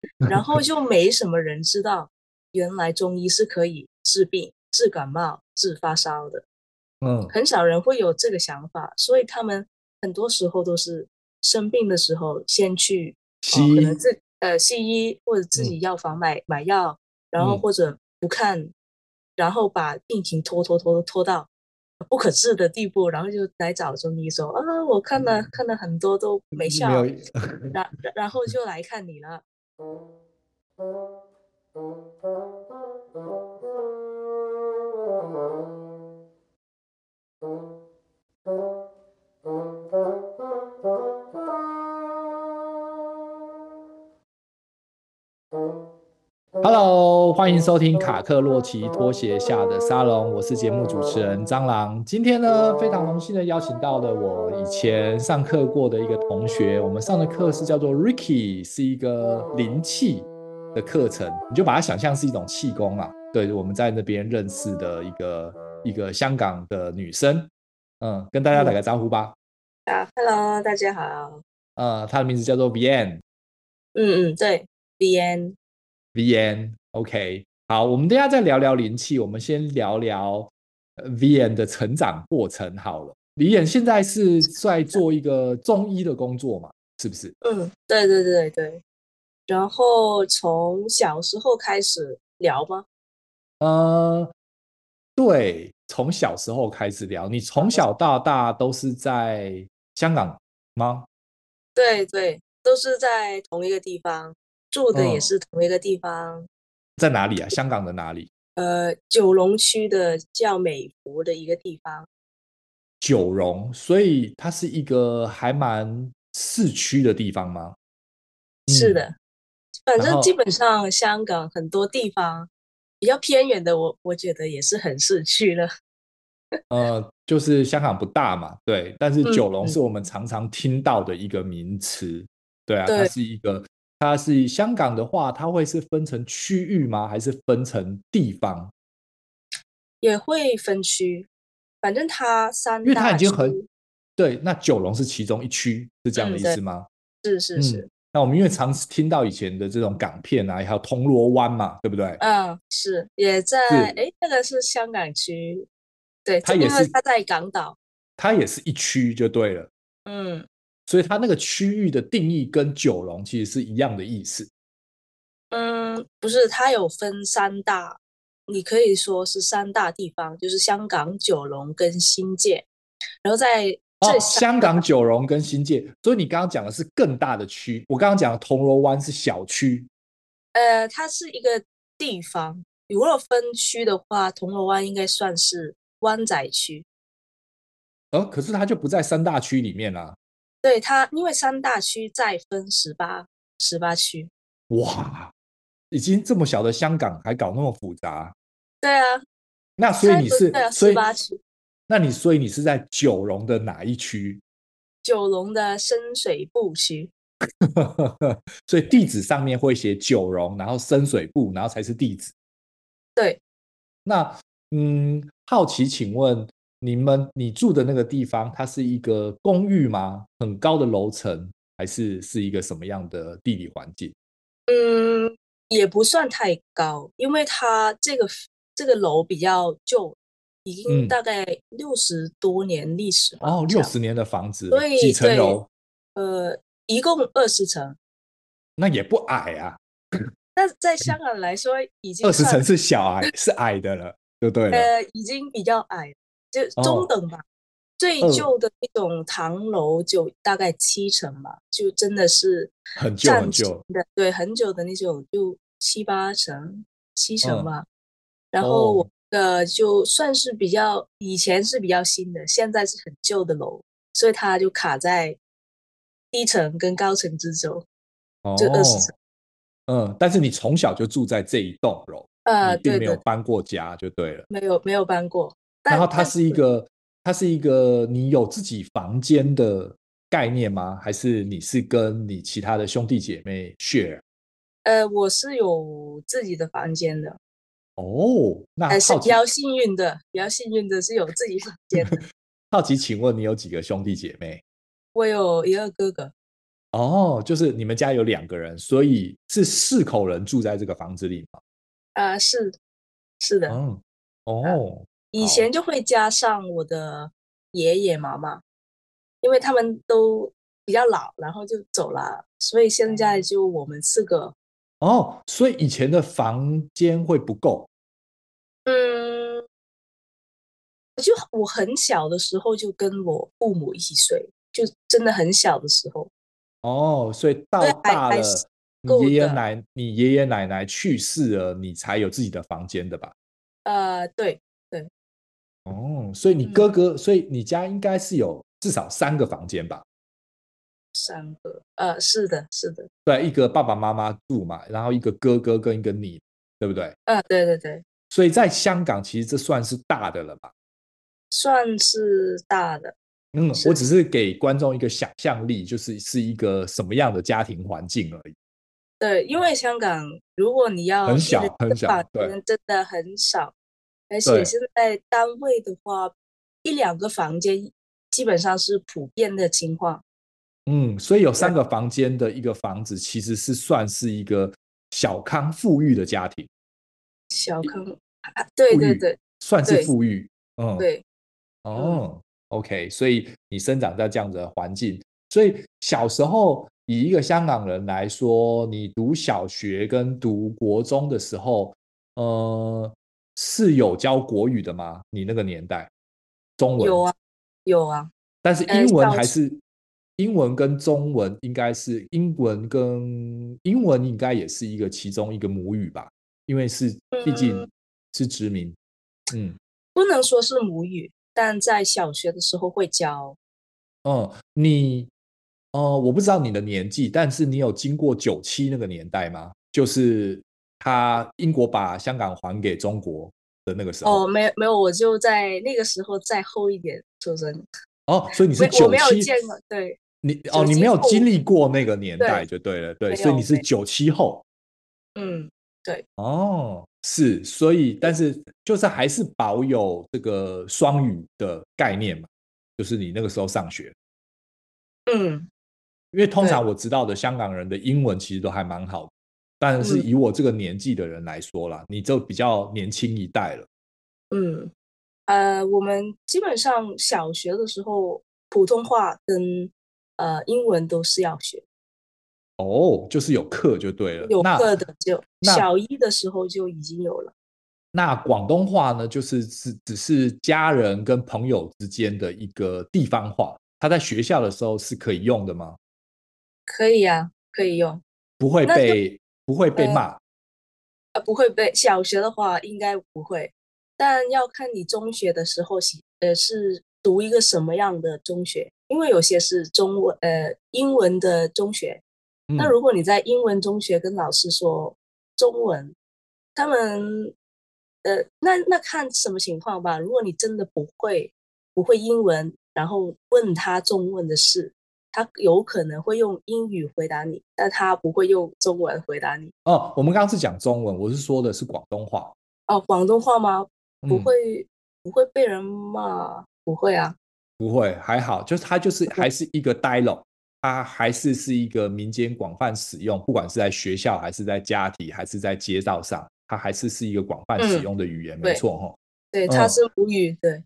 然后就没什么人知道，原来中医是可以治病、治感冒、治发烧的。嗯，很少人会有这个想法，所以他们很多时候都是生病的时候先去西医、哦，可能自呃西医或者自己药房买、嗯、买药，然后或者不看，嗯、然后把病情拖拖拖拖到不可治的地步，然后就来找中医说啊，我看了、嗯、看了很多都没效，然 然后就来看你了。Thank you. 欢迎收听卡克洛奇拖鞋下的沙龙，我是节目主持人蟑螂。今天呢，非常荣幸的邀请到了我以前上课过的一个同学，我们上的课是叫做 Ricky，是一个灵气的课程，你就把它想象是一种气功啊。对，我们在那边认识的一个一个香港的女生，嗯，跟大家打个招呼吧。啊，Hello，大家好。呃，她的名字叫做 Vian。嗯嗯，对，Vian。Vian，OK，好，我们等一下再聊聊灵气。我们先聊聊 Vian 的成长过程好了。Vian 现在是在做一个中医的工作嘛？是不是？嗯，对对对对。然后从小时候开始聊吗？呃，对，从小时候开始聊。你从小到大都是在香港吗？对对，都是在同一个地方。住的也是同一个地方，嗯，在哪里啊？香港的哪里？呃，九龙区的叫美孚的一个地方。九龙，所以它是一个还蛮市区的地方吗？是的，嗯，反正基本上香港很多地方比较偏远的我，我我觉得也是很市区了。呃，就是香港不大嘛，对，但是九龙是我们常常听到的一个名词，嗯，对啊，它是一个。它是香港的话，它会是分成区域吗？还是分成地方？也会分区，反正它三大，因为它已经很对。那九龙是其中一区，是这样的意思吗？嗯、是是是、嗯。那我们因为常听到以前的这种港片啊，还有铜锣湾嘛，对不对？嗯，是也在。哎，那个是香港区，对，它也是它在港岛，它也是一区就对了。嗯。所以它那个区域的定义跟九龙其实是一样的意思。嗯，不是，它有分三大，你可以说是三大地方，就是香港、九龙跟新界。然后在这、哦、香港、九龙跟新界，所以你刚刚讲的是更大的区。我刚刚讲的铜锣湾是小区。呃，它是一个地方。如果分区的话，铜锣湾应该算是湾仔区。呃、哦，可是它就不在三大区里面啊。对它，因为三大区再分十八十八区。哇，已经这么小的香港还搞那么复杂？对啊。那所以你是十八区？那你所以你是在九龙的哪一区？九龙的深水埗区。所以地址上面会写九龙，然后深水埗，然后才是地址。对。那嗯，好奇，请问。你们你住的那个地方，它是一个公寓吗？很高的楼层，还是是一个什么样的地理环境？嗯，也不算太高，因为它这个这个楼比较旧，已经大概六十多年历史了。哦，六十年的房子，对，几层楼？呃，一共二十层。那也不矮啊。那在香港来说，已经二十层是小矮，是矮的了，对不对了。呃，已经比较矮。就中等吧，哦、最旧的那种唐楼就大概七层吧，就真的是很旧很旧的，对，很久的那种就七八层、七层吧。嗯、然后我的就算是比较以前是比较新的，现在是很旧的楼，所以它就卡在低层跟高层之中，就二十层。嗯，但是你从小就住在这一栋楼，呃，你并没有搬过家就对了，没有没有搬过。然后它是一个，它是一个你有自己房间的概念吗？还是你是跟你其他的兄弟姐妹 share？呃，我是有自己的房间的。哦，那还是比较幸运的，比较幸运的是有自己房 间的。好奇，请问你有几个兄弟姐妹？我有一个哥哥。哦，就是你们家有两个人，所以是四口人住在这个房子里吗？啊、呃，是是的。嗯，哦、呃，以前就会加上我的爷爷妈妈，因为他们都比较老，然后就走了，所以现在就我们四个。哦，所以以前的房间会不够？嗯，就我很小的时候就跟我父母一起睡，就真的很小的时候。哦，所以到大了，你爷爷奶你爷爷奶奶去世了，你才有自己的房间的吧？呃，对对。哦，所以你哥哥，嗯、所以你家应该是有至少三个房间吧？三个，呃，是的，是的。对，一个爸爸妈妈住嘛，然后一个哥哥跟一个你，对不对？呃，对对对。所以在香港，其实这算是大的了吧？算是大的。嗯，我只是给观众一个想象力，就是是一个什么样的家庭环境而已。对，因为香港，如果你要很小很小，对，真的很少，而且现在单位的话，一两个房间基本上是普遍的情况。嗯，所以有三个房间的一个房子，其实是算是一个小康富裕的家庭。小康，对对对，算是富裕。嗯，对，哦。OK，所以你生长在这样子的环境，所以小时候以一个香港人来说，你读小学跟读国中的时候，呃，是有教国语的吗？你那个年代，中文有啊，有啊，但是英文还是英文跟中文应该是英文跟英文应该也是一个其中一个母语吧，因为是毕竟是殖民，嗯，不能说是母语。但在小学的时候会教。嗯，你，呃，我不知道你的年纪，但是你有经过九七那个年代吗？就是他英国把香港还给中国的那个时候。哦，没有没有，我就在那个时候再后一点出生。哦，所以你是九七，我没有见过，对。你哦，你没有经历过那个年代就对了，对，对，所以你是九七后。嗯，对。哦。是，所以但是就是还是保有这个双语的概念嘛，就是你那个时候上学，嗯，因为通常我知道的香港人的英文其实都还蛮好的，但是以我这个年纪的人来说啦，你就比较年轻一代了。嗯，呃，我们基本上小学的时候，普通话跟呃英文都是要学。哦，就是有课就对了，有课的就小一的时候就已经有了。那广东话呢，就是只只是家人跟朋友之间的一个地方话，他在学校的时候是可以用的吗？可以啊，可以用，不会被不会被骂，呃，不会被。小学的话应该不会，但要看你中学的时候是呃是读一个什么样的中学，因为有些是中文呃英文的中学。那如果你在英文中学跟老师说中文，他们呃，那那看什么情况吧。如果你真的不会不会英文，然后问他中文的事，他有可能会用英语回答你，但他不会用中文回答你。哦，我们刚刚是讲中文，我是说的是广东话。哦，广东话吗？不会，嗯、不会被人骂，不会啊，不会，还好，就是他就是还是一个 dialogue。它还是是一个民间广泛使用，不管是在学校还是在家庭还是在街道上，它还是是一个广泛使用的语言，嗯、没错哈。对，它是母语，对。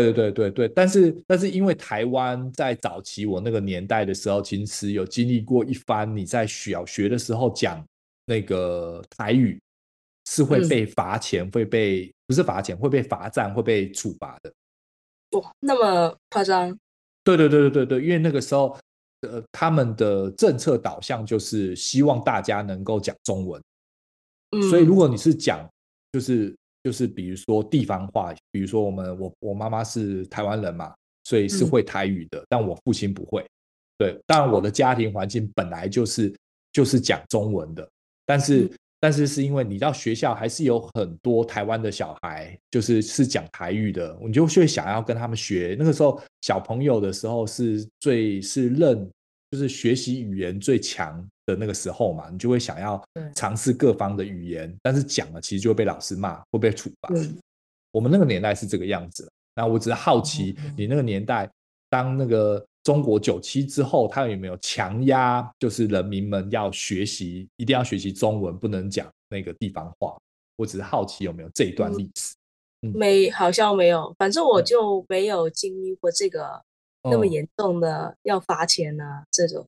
对对对对对，但是但是因为台湾在早期我那个年代的时候，其实有经历过一番，你在小学的时候讲那个台语是会被罚钱，嗯、会被不是罚钱，会被罚站，会被处罚的。哇，那么夸张？对对对对对对，因为那个时候。呃，他们的政策导向就是希望大家能够讲中文，嗯，所以如果你是讲，就是就是比如说地方话，比如说我们我我妈妈是台湾人嘛，所以是会台语的，嗯，但我父亲不会，对，当然我的家庭环境本来就是就是讲中文的，但是。嗯但是是因为你到学校还是有很多台湾的小孩，就是是讲台语的，你就会想要跟他们学。那个时候小朋友的时候是最是认，就是学习语言最强的那个时候嘛，你就会想要尝试各方的语言。但是讲了其实就会被老师骂，会被处罚。我们那个年代是这个样子。那我只是好奇，你那个年代当那个中国九七之后，他有没有强压，就是人民们要学习，一定要学习中文，不能讲那个地方话？我只是好奇有没有这一段历史。嗯，没，好像没有。反正我就没有经历过这个那么严重的要罚钱啊这种。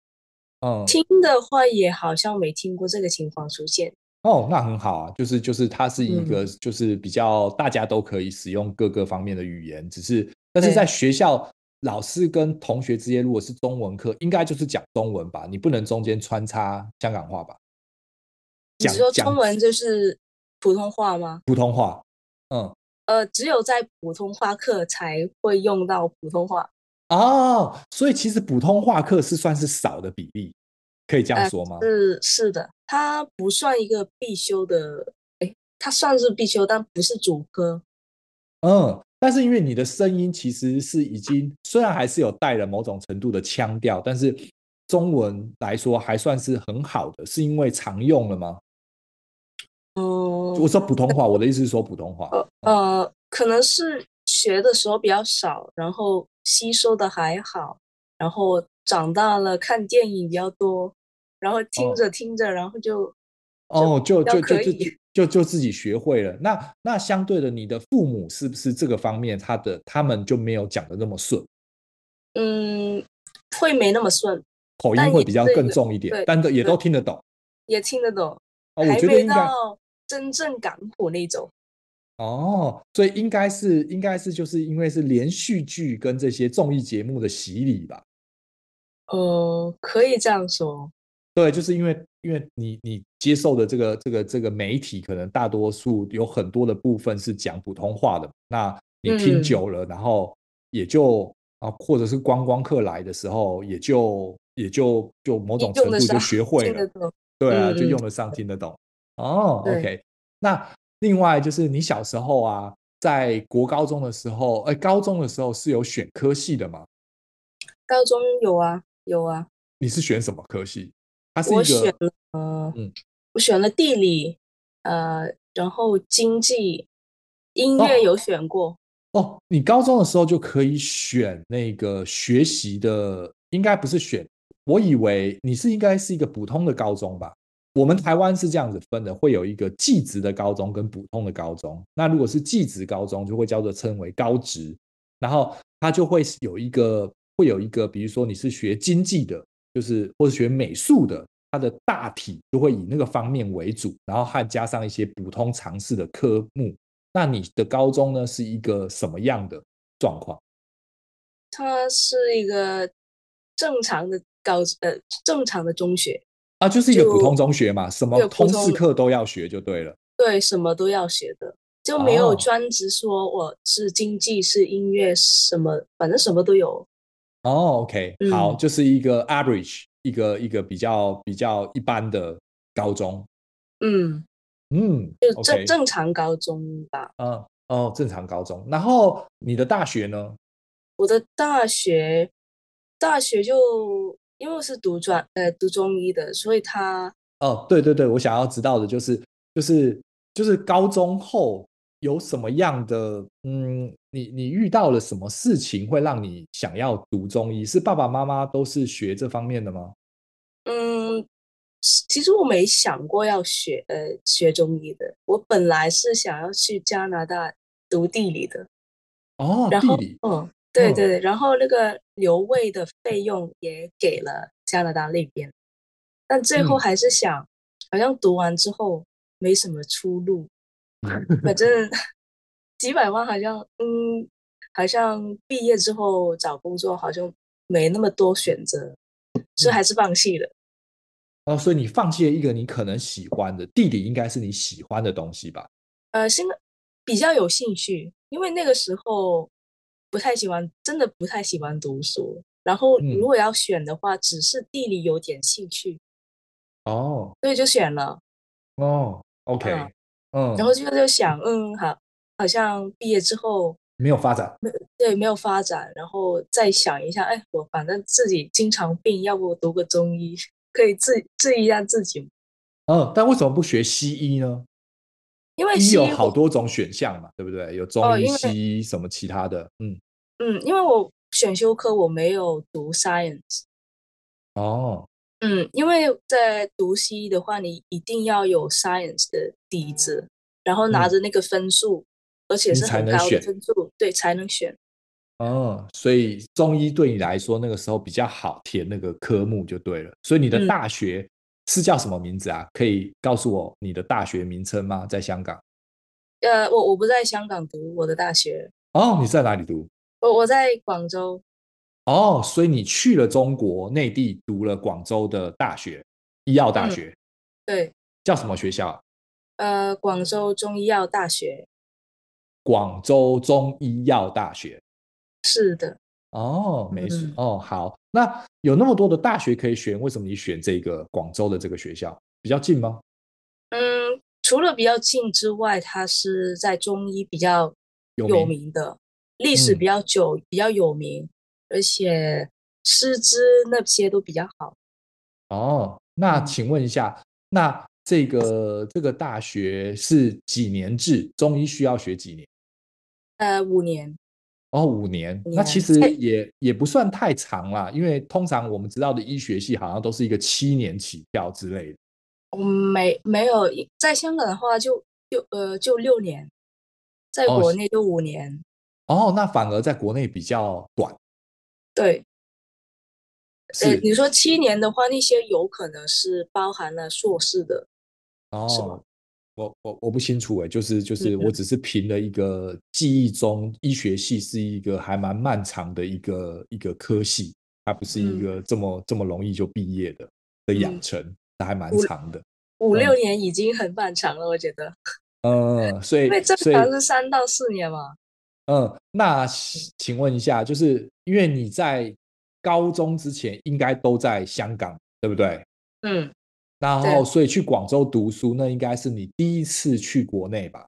嗯，听的话也好像没听过这个情况出现。哦，那很好啊，就是就是它是一个就是比较大家都可以使用各个方面的语言，只是但是在学校老师跟同学之间，如果是中文课，应该就是讲中文吧，你不能中间穿插香港话吧？你说中文就是普通话吗？普通话，嗯，呃，只有在普通话课才会用到普通话。哦，所以其实普通话课是算是少的比例。可以这样说吗？呃、是是的，它不算一个必修的，哎，它算是必修，但不是主科。嗯，但是因为你的声音其实是已经，虽然还是有带了某种程度的腔调，但是中文来说还算是很好的，是因为常用了吗？嗯，我说普通话，我的意思是说普通话。呃，呃可能是学的时候比较少，然后吸收的还好，然后。长大了看电影比较多，然后听着听着，哦、然后就哦，就就就就就就自己学会了。那那相对的，你的父母是不是这个方面他的他们就没有讲的那么顺？嗯，会没那么顺，口音会比较更重一点，但也都听得懂，也听得懂。哦，我觉得应该真正港普那种。哦，所以应该是应该是就是因为是连续剧跟这些综艺节目的洗礼吧。呃，可以这样说，对，就是因为因为你你接受的这个这个这个媒体，可能大多数有很多的部分是讲普通话的，那你听久了，嗯、然后也就啊，或者是观光客来的时候，也就也就就某种程度就学会了，对啊，就用得上，听得懂。嗯、哦，OK，那另外就是你小时候啊，在国高中的时候，哎，高中的时候是有选科系的吗？高中有啊。有啊，你是选什么科系？它是一个我选了，嗯，我选了地理，呃，然后经济、音乐有选过。哦，哦，你高中的时候就可以选那个学习的，应该不是选。我以为你是应该是一个普通的高中吧？我们台湾是这样子分的，会有一个技职的高中跟普通的高中。那如果是技职高中，就会叫做称为高职，然后它就会有一个。会有一个，比如说你是学经济的，就是或是学美术的，它的大体就会以那个方面为主，然后还加上一些普通常识的科目。那你的高中呢，是一个什么样的状况？它是一个正常的高呃正常的中学啊，就是一个普通中学嘛，什么通识课都要学就对了。对，什么都要学的，就没有专职说我是经济是音乐什么，反正什么都有。哦、oh，OK，好，嗯，就是一个 average，一个一个比较比较一般的高中，嗯嗯，就正 okay 正常高中吧。嗯哦，正常高中。然后你的大学呢？我的大学大学就因为我是读专呃读中医的，所以他哦，对对对，我想要知道的就是就是就是高中后。有什么样的嗯，你你遇到了什么事情会让你想要读中医？是爸爸妈妈都是学这方面的吗？嗯，其实我没想过要学呃学中医的，我本来是想要去加拿大读地理的。哦，然后地理，嗯，对对，然后那个留位的费用也给了加拿大那边，但最后还是想，嗯、好像读完之后没什么出路。反正几百万好像，嗯，好像毕业之后找工作好像没那么多选择，所以还是放弃了。哦，所以你放弃了一个你可能喜欢的地理，应该是你喜欢的东西吧？呃，现在比较有兴趣，因为那个时候不太喜欢，真的不太喜欢读书。然后如果要选的话，嗯、只是地理有点兴趣。哦，所以就选了。哦，OK。嗯嗯，然后就就想，嗯，好，好像毕业之后没有发展，对，没有发展，然后再想一下，哎，我反正自己经常病，要不我读个中医，可以治治一下自己。嗯，但为什么不学西医呢？因为西医有好多种选项嘛，对不对？有中医、哦、西医什么其他的，嗯嗯，因为我选修课我没有读 science。哦，嗯，因为在读西医的话，你一定要有 science 的底子，然后拿着那个分数，嗯、而且是很高的分数，对，才能选。哦，所以中医对你来说那个时候比较好填那个科目就对了。所以你的大学是叫什么名字啊？嗯、可以告诉我你的大学名称吗？在香港？呃，我我不在香港读我的大学。哦，你在哪里读？我我在广州。哦，所以你去了中国内地读了广州的大学，医药大学。嗯、对。叫什么学校？呃，广州中医药大学。广州中医药大学。是的，哦，没事，嗯、哦，好，那有那么多的大学可以选，为什么你选这个广州的这个学校？比较近吗？嗯，除了比较近之外，它是在中医比较有名的，历史比较久，嗯、比较有名，而且师资那些都比较好。哦，那请问一下，嗯、那这个这个大学是几年制？中医需要学几年？呃，五年。哦，五年，那其实也也不算太长啦，因为通常我们知道的医学系好像都是一个七年起跳之类的。嗯，没没有，在香港的话就就呃就六年，在国内就五年。哦，哦，那反而在国内比较短。对，是，呃，你说七年的话，那些有可能是包含了硕士的，哦？我我我不清楚哎，就是就是，我只是凭了一个记忆中，医学系是一个还蛮漫长的一个一个科系，它不是一个这么、嗯、这么容易就毕业的的养成，它还蛮长的，五,五六年已经很漫长了，我觉得。嗯，所以因为正常是三到四年嘛。嗯，那请问一下，就是因为你在高中之前应该都在香港，对不对？嗯。然后，所以去广州读书，那应该是你第一次去国内吧？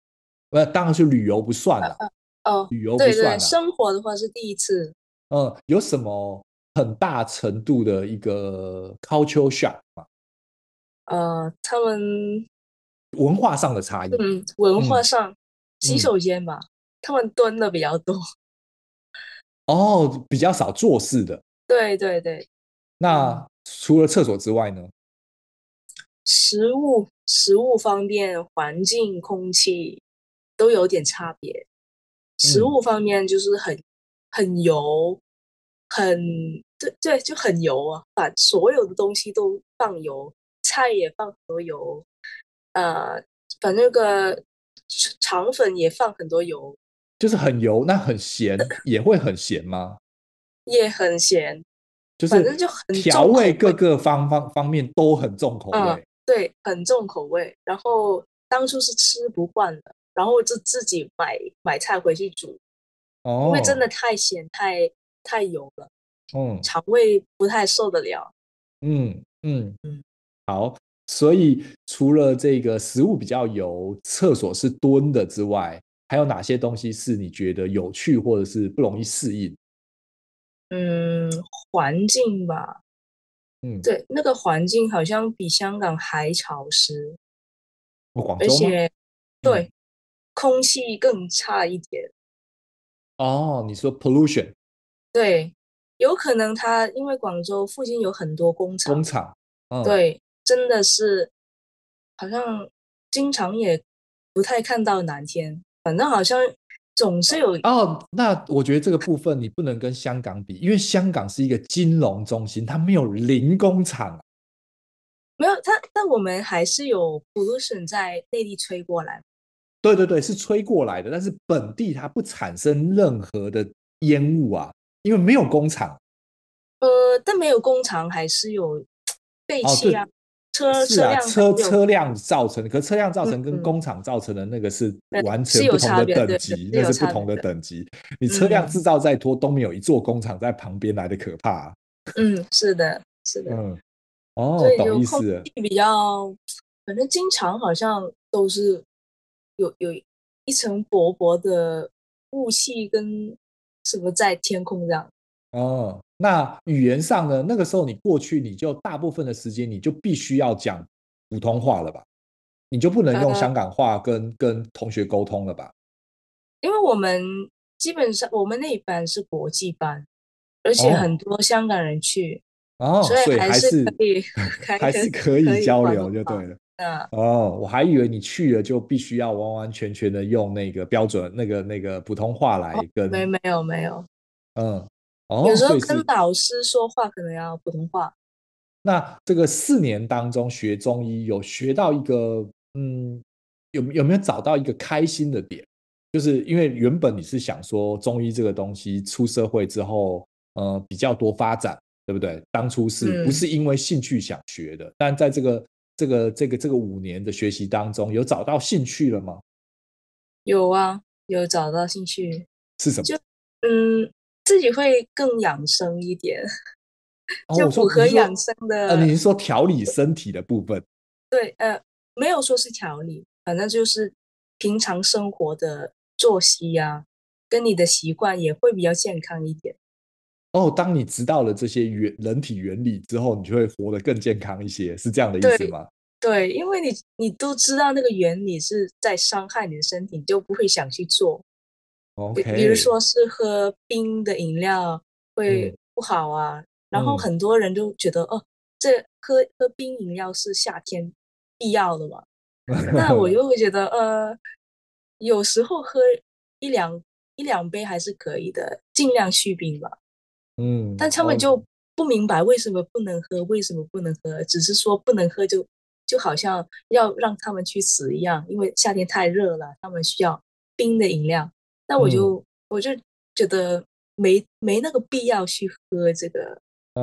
那当然是旅游不算了。哦，旅游不算了。对对，生活的话是第一次。嗯，有什么很大程度的一个 culture shock 吗？呃，他们文化上的差异。嗯，文化上，洗手间吧，他们蹲的比较多。哦，比较少做事的。对对对。那除了厕所之外呢？食物、食物方面，环境、空气都有点差别。食物方面就是很、嗯、很油，很对对，就很油啊！把所有的东西都放油，菜也放很多油，呃，把那个肠粉也放很多油，就是很油。那很咸也会很咸吗？也很咸，就是反正就很调味，各个方方方面都很重口味。嗯对，很重口味。然后当初是吃不惯的，然后就自己买买菜回去煮。哦，因为真的太咸、太太油了，嗯，肠胃不太受得了。嗯嗯嗯，好。所以除了这个食物比较油、厕所是蹲的之外，还有哪些东西是你觉得有趣或者是不容易适应？嗯，环境吧。嗯，对，那个环境好像比香港还潮湿，而且对、嗯、空气更差一点。哦，你说 pollution？对，有可能它因为广州附近有很多工厂，工厂，嗯、对，真的是好像经常也不太看到蓝天，反正好像。总是有哦，那我觉得这个部分你不能跟香港比，因为香港是一个金融中心，它没有零工厂，没有它，但我们还是有 pollution 在内地吹过来。对对对，是吹过来的，但是本地它不产生任何的烟雾啊，因为没有工厂。呃，但没有工厂还是有 废气啊。哦车是啊，车车辆造成的，可车辆造成跟工厂造成的那个是完全不同的等级，那是不同的等级。你车辆制造再多，都没有一座工厂在旁边来的可怕。嗯，是的，是的。嗯，哦，懂意思。比较，反正经常好像都是有有一层薄薄的雾气跟什么在天空这样。哦。那语言上呢？那个时候你过去，你就大部分的时间你就必须要讲普通话了吧？你就不能用香港话跟、呃、跟同学沟通了吧？因为我们基本上我们那一班是国际班，而且很多香港人去，哦，所以还是可以，还是可以交流就对了。嗯，哦，我还以为你去了就必须要完完全全的用那个标准那个那个普通话来跟，没没有没有，嗯，哦，有时候跟老师说话可能要普通话。那这个四年当中学中医有学到一个，嗯，有有没有找到一个开心的点？就是因为原本你是想说中医这个东西出社会之后，呃，比较多发展，对不对？当初是不是因为兴趣想学的？嗯，但在这个。这个这个这个五年的学习当中，有找到兴趣了吗？有啊，有找到兴趣。是什么？就嗯，自己会更养生一点，就符合养生的。哦，呃，你是说调理身体的部分？对，呃，没有说是调理，反正就是平常生活的作息呀，跟你的习惯也会比较健康一点。哦，当你知道了这些原人体原理之后，你就会活得更健康一些，是这样的意思吗？对，对，因为你你都知道那个原理是在伤害你的身体，你就不会想去做。OK，比如说是喝冰的饮料会不好啊，嗯、然后很多人就觉得、嗯、哦，这喝喝冰饮料是夏天必要的嘛。那我又会觉得呃，有时候喝一两一两杯还是可以的，尽量续冰吧。嗯，但他们就不明白为什么不能喝，为什么不能喝，只是说不能喝就就好像要让他们去死一样，因为夏天太热了，他们需要冰的饮料。那我就、嗯、我就觉得没没那个必要去喝这个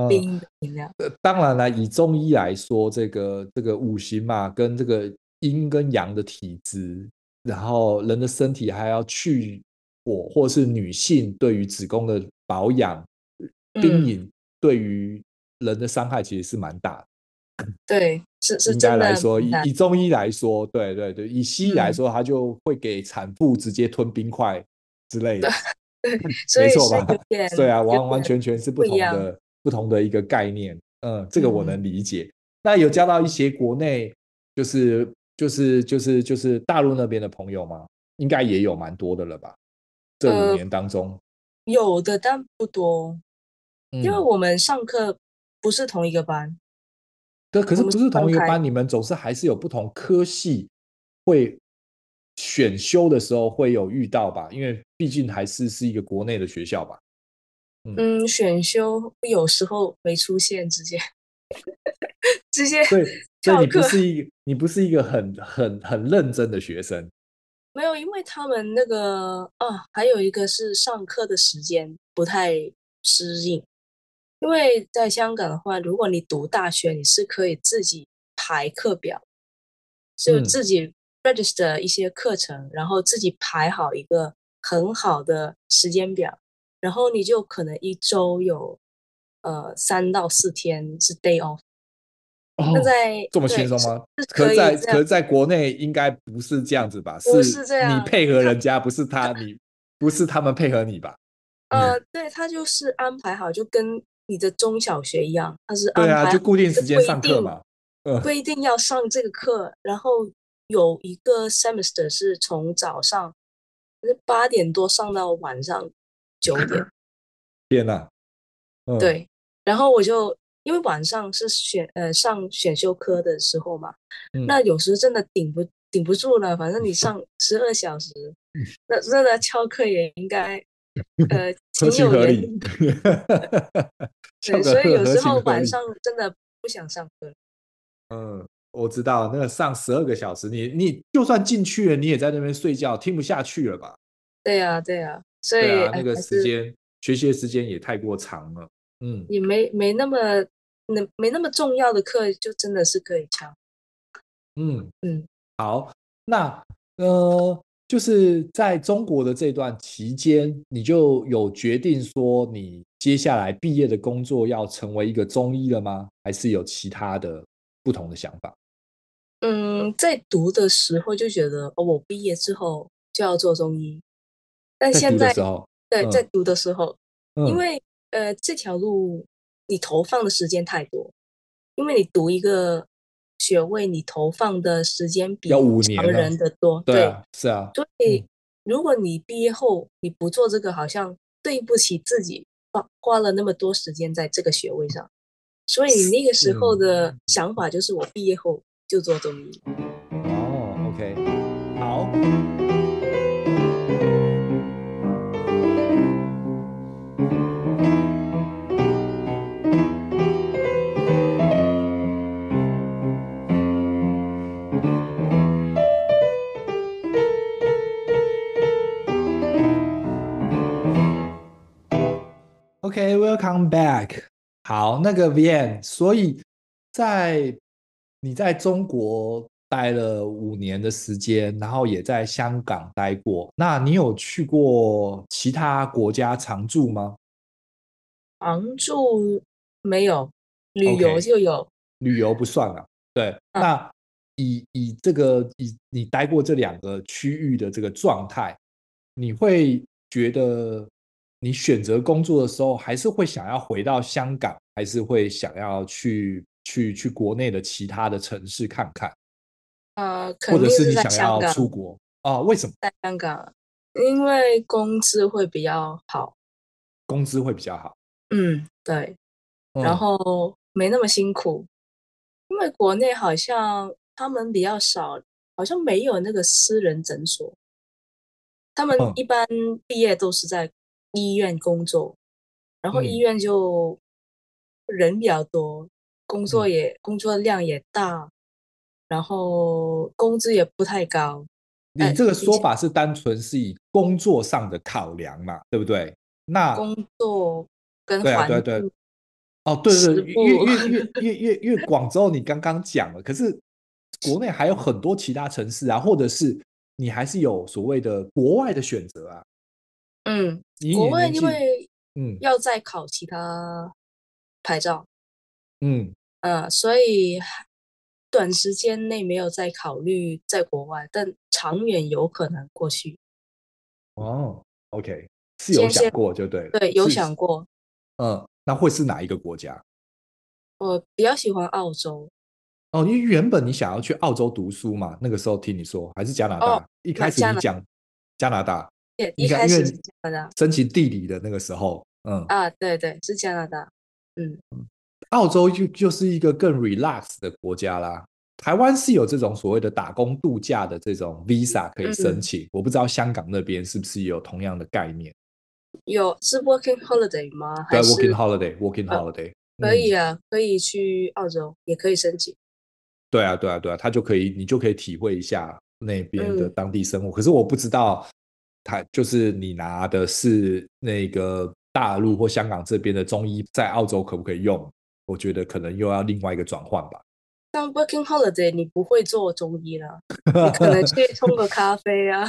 冰的饮料。呃，当然了，以中医来说，这个这个五行嘛，跟这个阴跟阳的体质，然后人的身体还要去火，或是女性对于子宫的保养。冰饮对于人的伤害其实是蛮大对，是是应该来说，以以中医来说，对对对，以西医来说，他、嗯、就会给产妇直接吞冰块之类的，对，没错吧？对啊，完完全全是不同的不，不同的一个概念，嗯，这个我能理解。嗯、那有交到一些国内就是就是就是就是大陆那边的朋友吗？应该也有蛮多的了吧？这五年当中，呃、有的，但不多。因为我们上课不是同一个班，对，可是不是同一个班，你们总是还是有不同科系会选修的时候会有遇到吧？因为毕竟还是是一个国内的学校吧。嗯，嗯，选修有时候没出现，直接 直接对，所以你不是一个你不是一个很很很认真的学生。没有，因为他们那个啊，还有一个是上课的时间不太适应。因为在香港的话，如果你读大学，你是可以自己排课表，就自己 register 一些课程，嗯，然后自己排好一个很好的时间表，然后你就可能一周有呃三到四天是 day off。哦，那在这么轻松吗？可，可在可在国内应该不是这样子吧？不是这样，你配合人家，不是他，你不是他们配合你吧？呃，对，他就是安排好，就跟。你的中小学一样，他是安排对啊，就固定时间上课嘛，规定要上这个课，嗯，然后有一个 semester 是从早上八点多上到晚上九点。天哪，嗯！对，然后我就因为晚上是选呃上选修课的时候嘛，嗯，那有时真的顶不顶不住了，反正你上 十二小时，那，那真的翘课也应该。呃，情有原理。对，所以有时候晚上真的不想上课。嗯，我知道，那个上十二个小时，你你就算进去了，你也在那边睡觉，听不下去了吧？对呀、啊，对呀、啊，所以、啊、那个时间学习的时间也太过长了。嗯，也没没那么那没那么重要的课，就真的是可以抢。嗯嗯，好，那呃。就是在中国的这段期间，你就有决定说你接下来毕业的工作要成为一个中医了吗？还是有其他的不同的想法？嗯，在读的时候就觉得，哦，我毕业之后就要做中医。但现在，在对、嗯，在读的时候，因为呃，这条路你投放的时间太多，因为你读一个。学位你投放的时间比常人的多，对，对啊，是啊。所以如果你毕业后你不做这个，好像对不起自己，花花了那么多时间在这个学位上，所以你那个时候的想法就是我毕业后就做中医。哦，OK，好。OK，welcome back。好，那个 Vian，所以在你在中国待了五年的时间，然后也在香港待过。那你有去过其他国家常住吗？常住没有，旅游就有。Okay, 旅游不算了。对，啊、那以以这个以你待过这两个区域的这个状态，你会觉得？你选择工作的时候，还是会想要回到香港，还是会想要去去去国内的其他的城市看看？呃，或者是你想要出国啊？为什么？在香港，因为工资会比较好。工资会比较好。嗯，对。然后没那么辛苦，嗯、因为国内好像他们比较少，好像没有那个私人诊所。他们一般毕业都是在。医院工作，然后医院就人比较多，嗯、工作也工作量也大，然后工资也不太高。你这个说法是单纯是以工作上的考量嘛，对不对？那工作跟环境，对啊，对对，哦，对对对，因为因为因为因为因为广州你刚刚讲了，可是国内还有很多其他城市啊，或者是你还是有所谓的国外的选择啊。嗯，国外因为嗯要再考其他牌照，嗯呃，所以短时间内没有再考虑在国外，但长远有可能过去。哦，OK，是有想过就对了，对，有想过。嗯，那会是哪一个国家？我比较喜欢澳洲。哦，因为原本你想要去澳洲读书嘛，那个时候听你说还是加拿大。哦，一开始你讲加拿大。一开始是加拿大，申请地理的那个时候，嗯啊，对对，是加拿大，嗯，澳洲就就是一个更 relax 的国家啦。台湾是有这种所谓的打工度假的这种 visa 可以申请，嗯、我不知道香港那边是不是有同样的概念？有是 working holiday 吗？对，working holiday，working holiday，可以啊，可以去澳洲，也可以申请。对啊，对啊，对啊，他就可以，你就可以体会一下那边的当地生活。嗯、可是我不知道。他就是你拿的是那个大陆或香港这边的中医，在澳洲可不可以用？我觉得可能又要另外一个转换吧。像 working holiday，你不会做中医了，你可能 去冲个咖啡啊，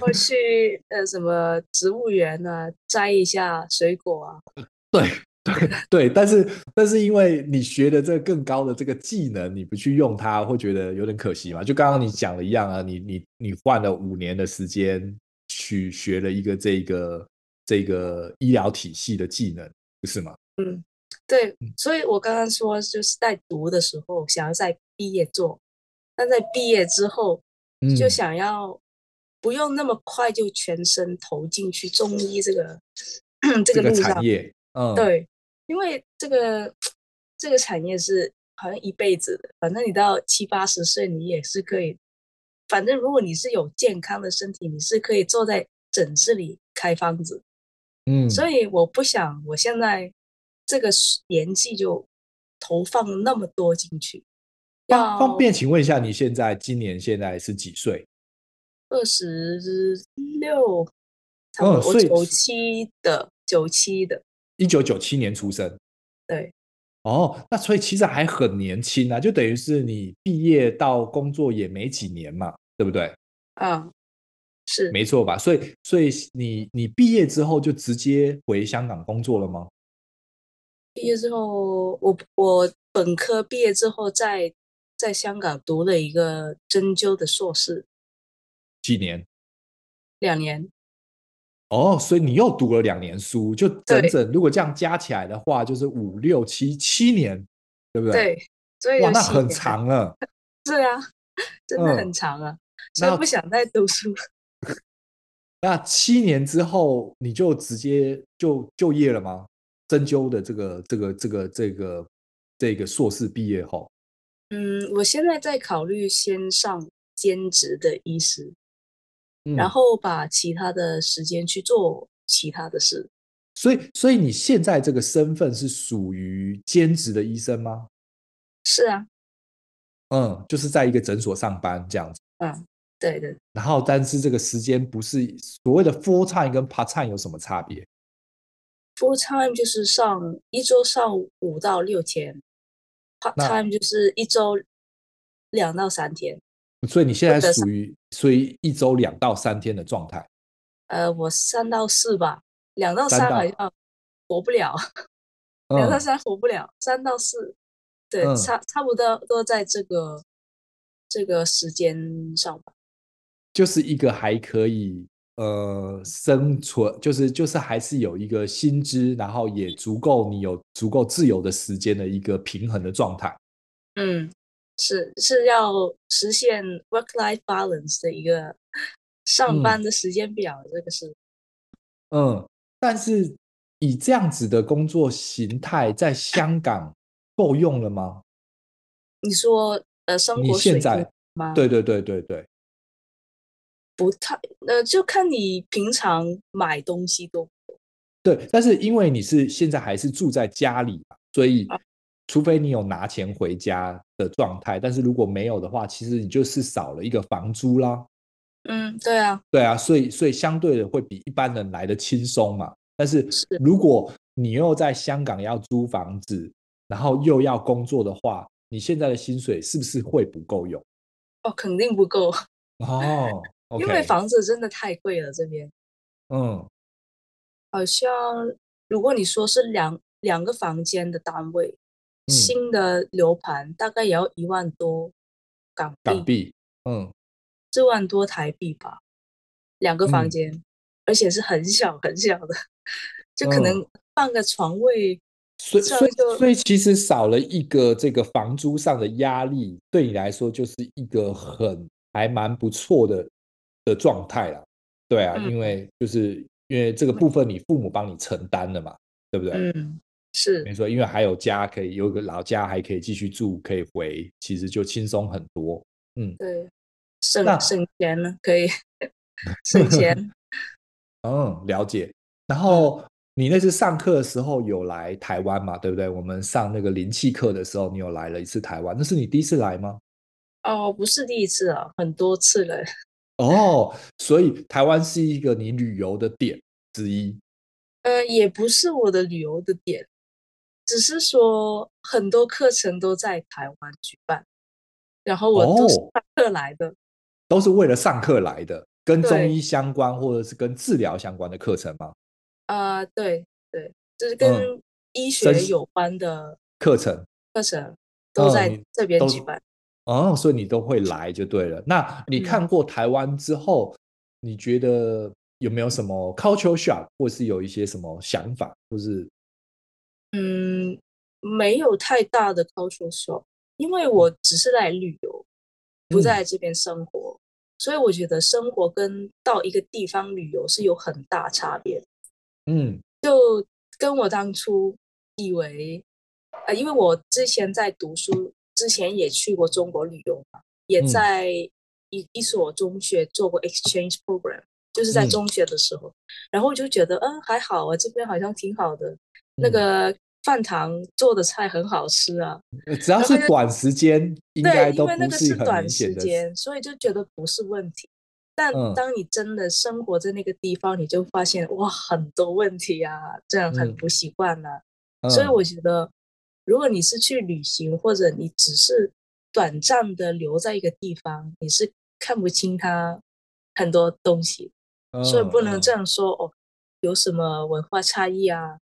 或 去呃什么植物园啊，摘一下水果啊。对对对，但是但是因为你学的这个更高的这个技能，你不去用它，会觉得有点可惜嘛。就刚刚你讲的一样啊，你你你换了五年的时间。去学了一个这个这个医疗体系的技能，不是吗？嗯，对，所以我刚刚说就是在读的时候想要在毕业做，但在毕业之后就想要不用那么快就全身投进去中医这个、嗯、这个路上。嗯，对，因为这个这个产业是好像一辈子的，反正你到七八十岁你也是可以。反正如果你是有健康的身体，你是可以坐在诊室里开方子，嗯，所以我不想我现在这个年纪就投放那么多进去。方方便请问一下，你现在今年现在是几岁？二十六，差不多。九七的，九七的，一九九七年出生。对。哦，那所以其实还很年轻啊，就等于是你毕业到工作也没几年嘛。对不对？啊，是没错吧？所以，所以你你毕业之后就直接回香港工作了吗？毕业之后，我我本科毕业之后在，在在香港读了一个针灸的硕士。几年？两年。哦，所以你又读了两年书，就整整如果这样加起来的话，就是五六七七年，对不对？对，所以哇，那很长了。是啊。真的很长啊，嗯、所以不想再读书。那七年之后你就直接就就业了吗？针灸的这个这个这个这个这个硕士毕业后？嗯，我现在在考虑先上兼职的医师，然后把其他的时间去做其他的事。所以，所以你现在这个身份是属于兼职的医生吗？是啊，嗯，就是在一个诊所上班这样子。嗯，对对。然后，但是这个时间不是所谓的 full time 跟 part time 有什么差别？full time 就是上一周上五到六天，part time 就是一周两到三天。所以你现在属于属于一周两到三天的状态。呃，我三到四吧。两到三好像活不了，两到三活不了，嗯、三到四，对，嗯、差差不多都在这个这个时间上吧。就是一个还可以呃生存，就是就是还是有一个薪资，然后也足够你有足够自由的时间的一个平衡的状态。嗯，是是要实现 work-life balance 的一个上班的时间表，嗯、这个是，嗯。但是以这样子的工作形态，在香港够用了吗？你说呃，生活水平吗？对对对对对，不太呃，就看你平常买东西多不多。对，但是因为你是现在还是住在家里，所以除非你有拿钱回家的状态，但是如果没有的话，其实你就是少了一个房租啦。嗯，对啊，对啊，所以所以相对的会比一般人来的轻松嘛。但是如果你又在香港要租房子，然后又要工作的话，你现在的薪水是不是会不够用？哦，肯定不够哦因为房子真的太贵了这边。嗯，好像如果你说是两两个房间的单位，嗯、新的楼盘大概也要一万多港币，港币，嗯。四万多台币吧，两个房间，嗯、而且是很小很小的，就可能半个床位。所以，所以，所以其实少了一个这个房租上的压力，对你来说就是一个很还蛮不错的的状态了。对啊，嗯、因为就是因为这个部分你父母帮你承担了嘛，对不对？嗯，是没错，因为还有家可以有个老家还可以继续住，可以回，其实就轻松很多。嗯，对。省省钱了，可以省钱。嗯，了解。然后你那次上课的时候有来台湾嘛？对不对？我们上那个灵气课的时候，你有来了一次台湾。那是你第一次来吗？哦，不是第一次啊，很多次了。哦，所以台湾是一个你旅游的点之一。呃，也不是我的旅游的点，只是说很多课程都在台湾举办，然后我都是上课来的。哦都是为了上课来的，跟中医相关或者是跟治疗相关的课程吗？啊、呃，对对，就是跟医学有关的课程，课程都在这边举办。哦，所以你都会来就对了。那你看过台湾之后，嗯、你觉得有没有什么 culture shock，或是有一些什么想法，或是？嗯，没有太大的 culture shock，因为我只是来旅游，不在这边生活。嗯所以我觉得生活跟到一个地方旅游是有很大差别。嗯，就跟我当初以为，呃，因为我之前在读书之前也去过中国旅游嘛，也在一一所中学做过 exchange program，就是在中学的时候，嗯、然后我就觉得，嗯，还好啊，这边好像挺好的，嗯、那个。饭堂做的菜很好吃啊，只要是短时间，应该都不是很明显的。对，因为那个是短时间，所以就觉得不是问题。但当你真的生活在那个地方，嗯、你就发现哇，很多问题啊，这样很不习惯啊。嗯、所以我觉得，如果你是去旅行，或者你只是短暂的留在一个地方，你是看不清它很多东西，嗯、所以不能这样说哦，有什么文化差异啊？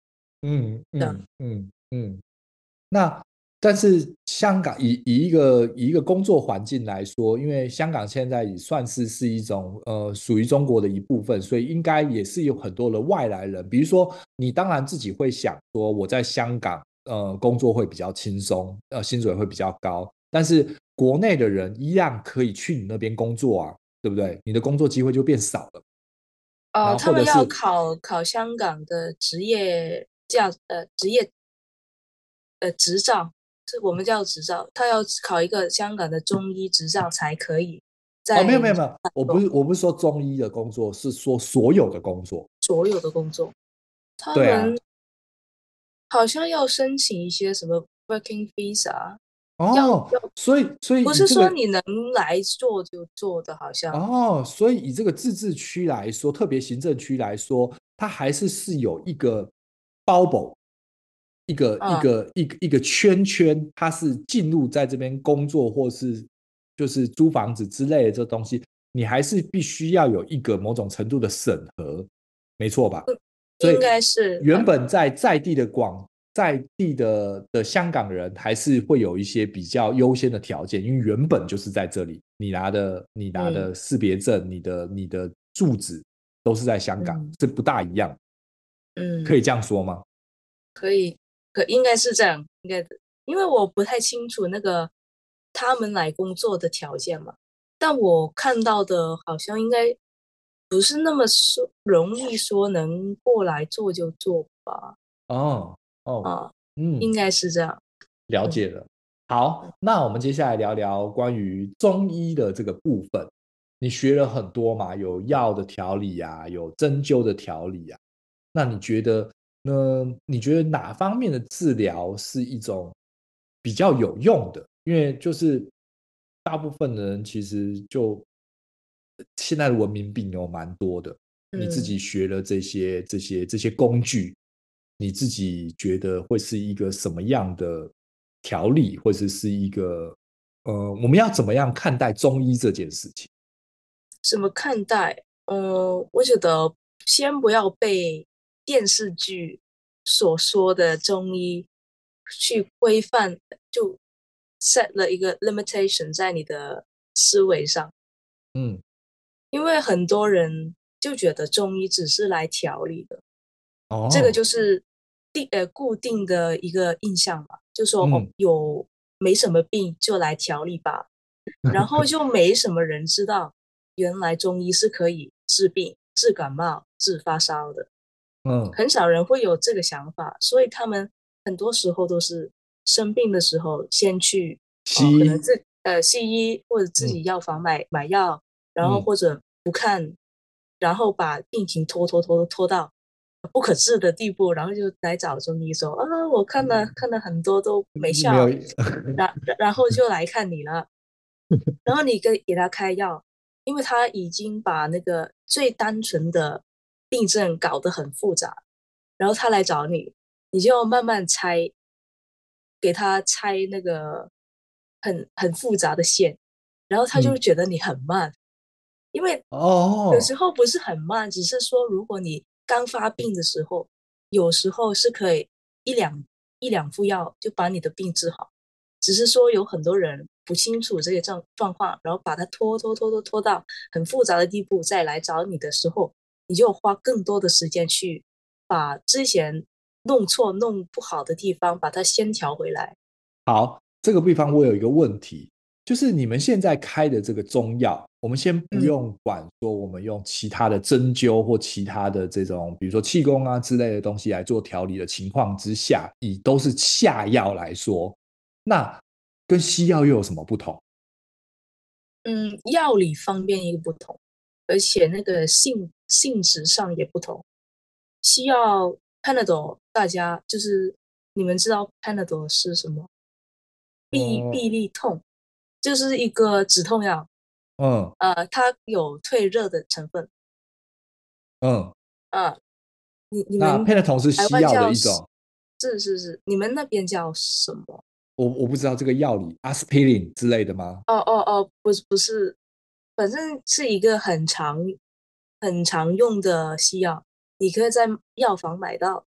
嗯嗯嗯嗯，那但是香港以以一个以一个工作环境来说，因为香港现在也算是是一种呃属于中国的一部分，所以应该也是有很多的外来人。比如说，你当然自己会想说，我在香港呃工作会比较轻松，呃薪水会比较高，但是国内的人一样可以去你那边工作啊，对不对？你的工作机会就变少了。哦，他们要考考香港的职业。驾呃职业呃执照，是我们叫执照，他要考一个香港的中医执照才可以在。哦，没有没有没有，我不是我不是说中医的工作，是说所有的工作，所有的工作，他们好像要申请一些什么 working visa。哦，所以所以、这个、不是说你能来做就做的，好像哦，所以以这个自治区来说，特别行政区来说，它还是是有一个 bubble，一个、嗯、一个一个一个圈圈，它是进入在这边工作或是就是租房子之类的这东西，你还是必须要有一个某种程度的审核，没错吧？应该是原本在在地的广。在地的的香港人还是会有一些比较优先的条件，因为原本就是在这里，你拿的你拿的识别证，嗯、你的你的住址都是在香港，这、嗯、不大一样。嗯，可以这样说吗？可以，可应该是这样，应该的，因为我不太清楚那个他们来工作的条件嘛，但我看到的好像应该不是那么说容易说能过来做就做吧。哦。哦，哦，嗯，应该是这样。了解了。好，那我们接下来聊聊关于中医的这个部分。你学了很多嘛，有药的调理啊，有针灸的调理啊。那你觉得呢？你觉得哪方面的治疗是一种比较有用的？因为就是大部分的人其实就现在的文明病有蛮多的。你自己学了这些这些这些工具。你自己觉得会是一个什么样的条例，或者是一个呃，我们要怎么样看待中医这件事情？怎么看待？呃，我觉得先不要被电视剧所说的中医去规范，就 set 了一个 limitation 在你的思维上。嗯，因为很多人就觉得中医只是来调理的。哦，这个就是定呃固定的一个印象嘛，就说、嗯、有没什么病就来调理吧，然后就没什么人知道原来中医是可以治病、治感冒、治发烧的。嗯，很少人会有这个想法，所以他们很多时候都是生病的时候先去西医、哦、可能自呃西医或者自己药房买、嗯、买药，然后或者不看，嗯、然后把病情拖拖拖拖拖到。不可治的地步，然后就来找中医说啊，我看了看了很多都没效，然然后就来看你了，然后你给给他开药，因为他已经把那个最单纯的病症搞得很复杂，然后他来找你，你就慢慢拆，给他拆那个很很复杂的线，然后他就觉得你很慢，嗯、因为哦，有时候不是很慢，只是说如果你。刚发病的时候，有时候是可以一两一两副药就把你的病治好，只是说有很多人不清楚这个状状况，然后把它拖拖拖拖拖到很复杂的地步，再来找你的时候，你就花更多的时间去把之前弄错弄不好的地方把它先调回来。好，这个地方我有一个问题。就是你们现在开的这个中药，我们先不用管说我们用其他的针灸或其他的这种，比如说气功啊之类的东西来做调理的情况之下，以都是下药来说，那跟西药又有什么不同？嗯，药理方面一个不同，而且那个性性质上也不同。西药 Panadol 大家就是你们知道 Panadol 是什么？必必利痛。就是一个止痛药，嗯，呃，它有退热的成分，嗯，啊，你你们配的同是西药的一种，是是是，你们那边叫什么？我我不知道这个药理，阿司匹林之类的吗？哦哦哦，不是不是，反正是一个很常很常用的西药，你可以在药房买到，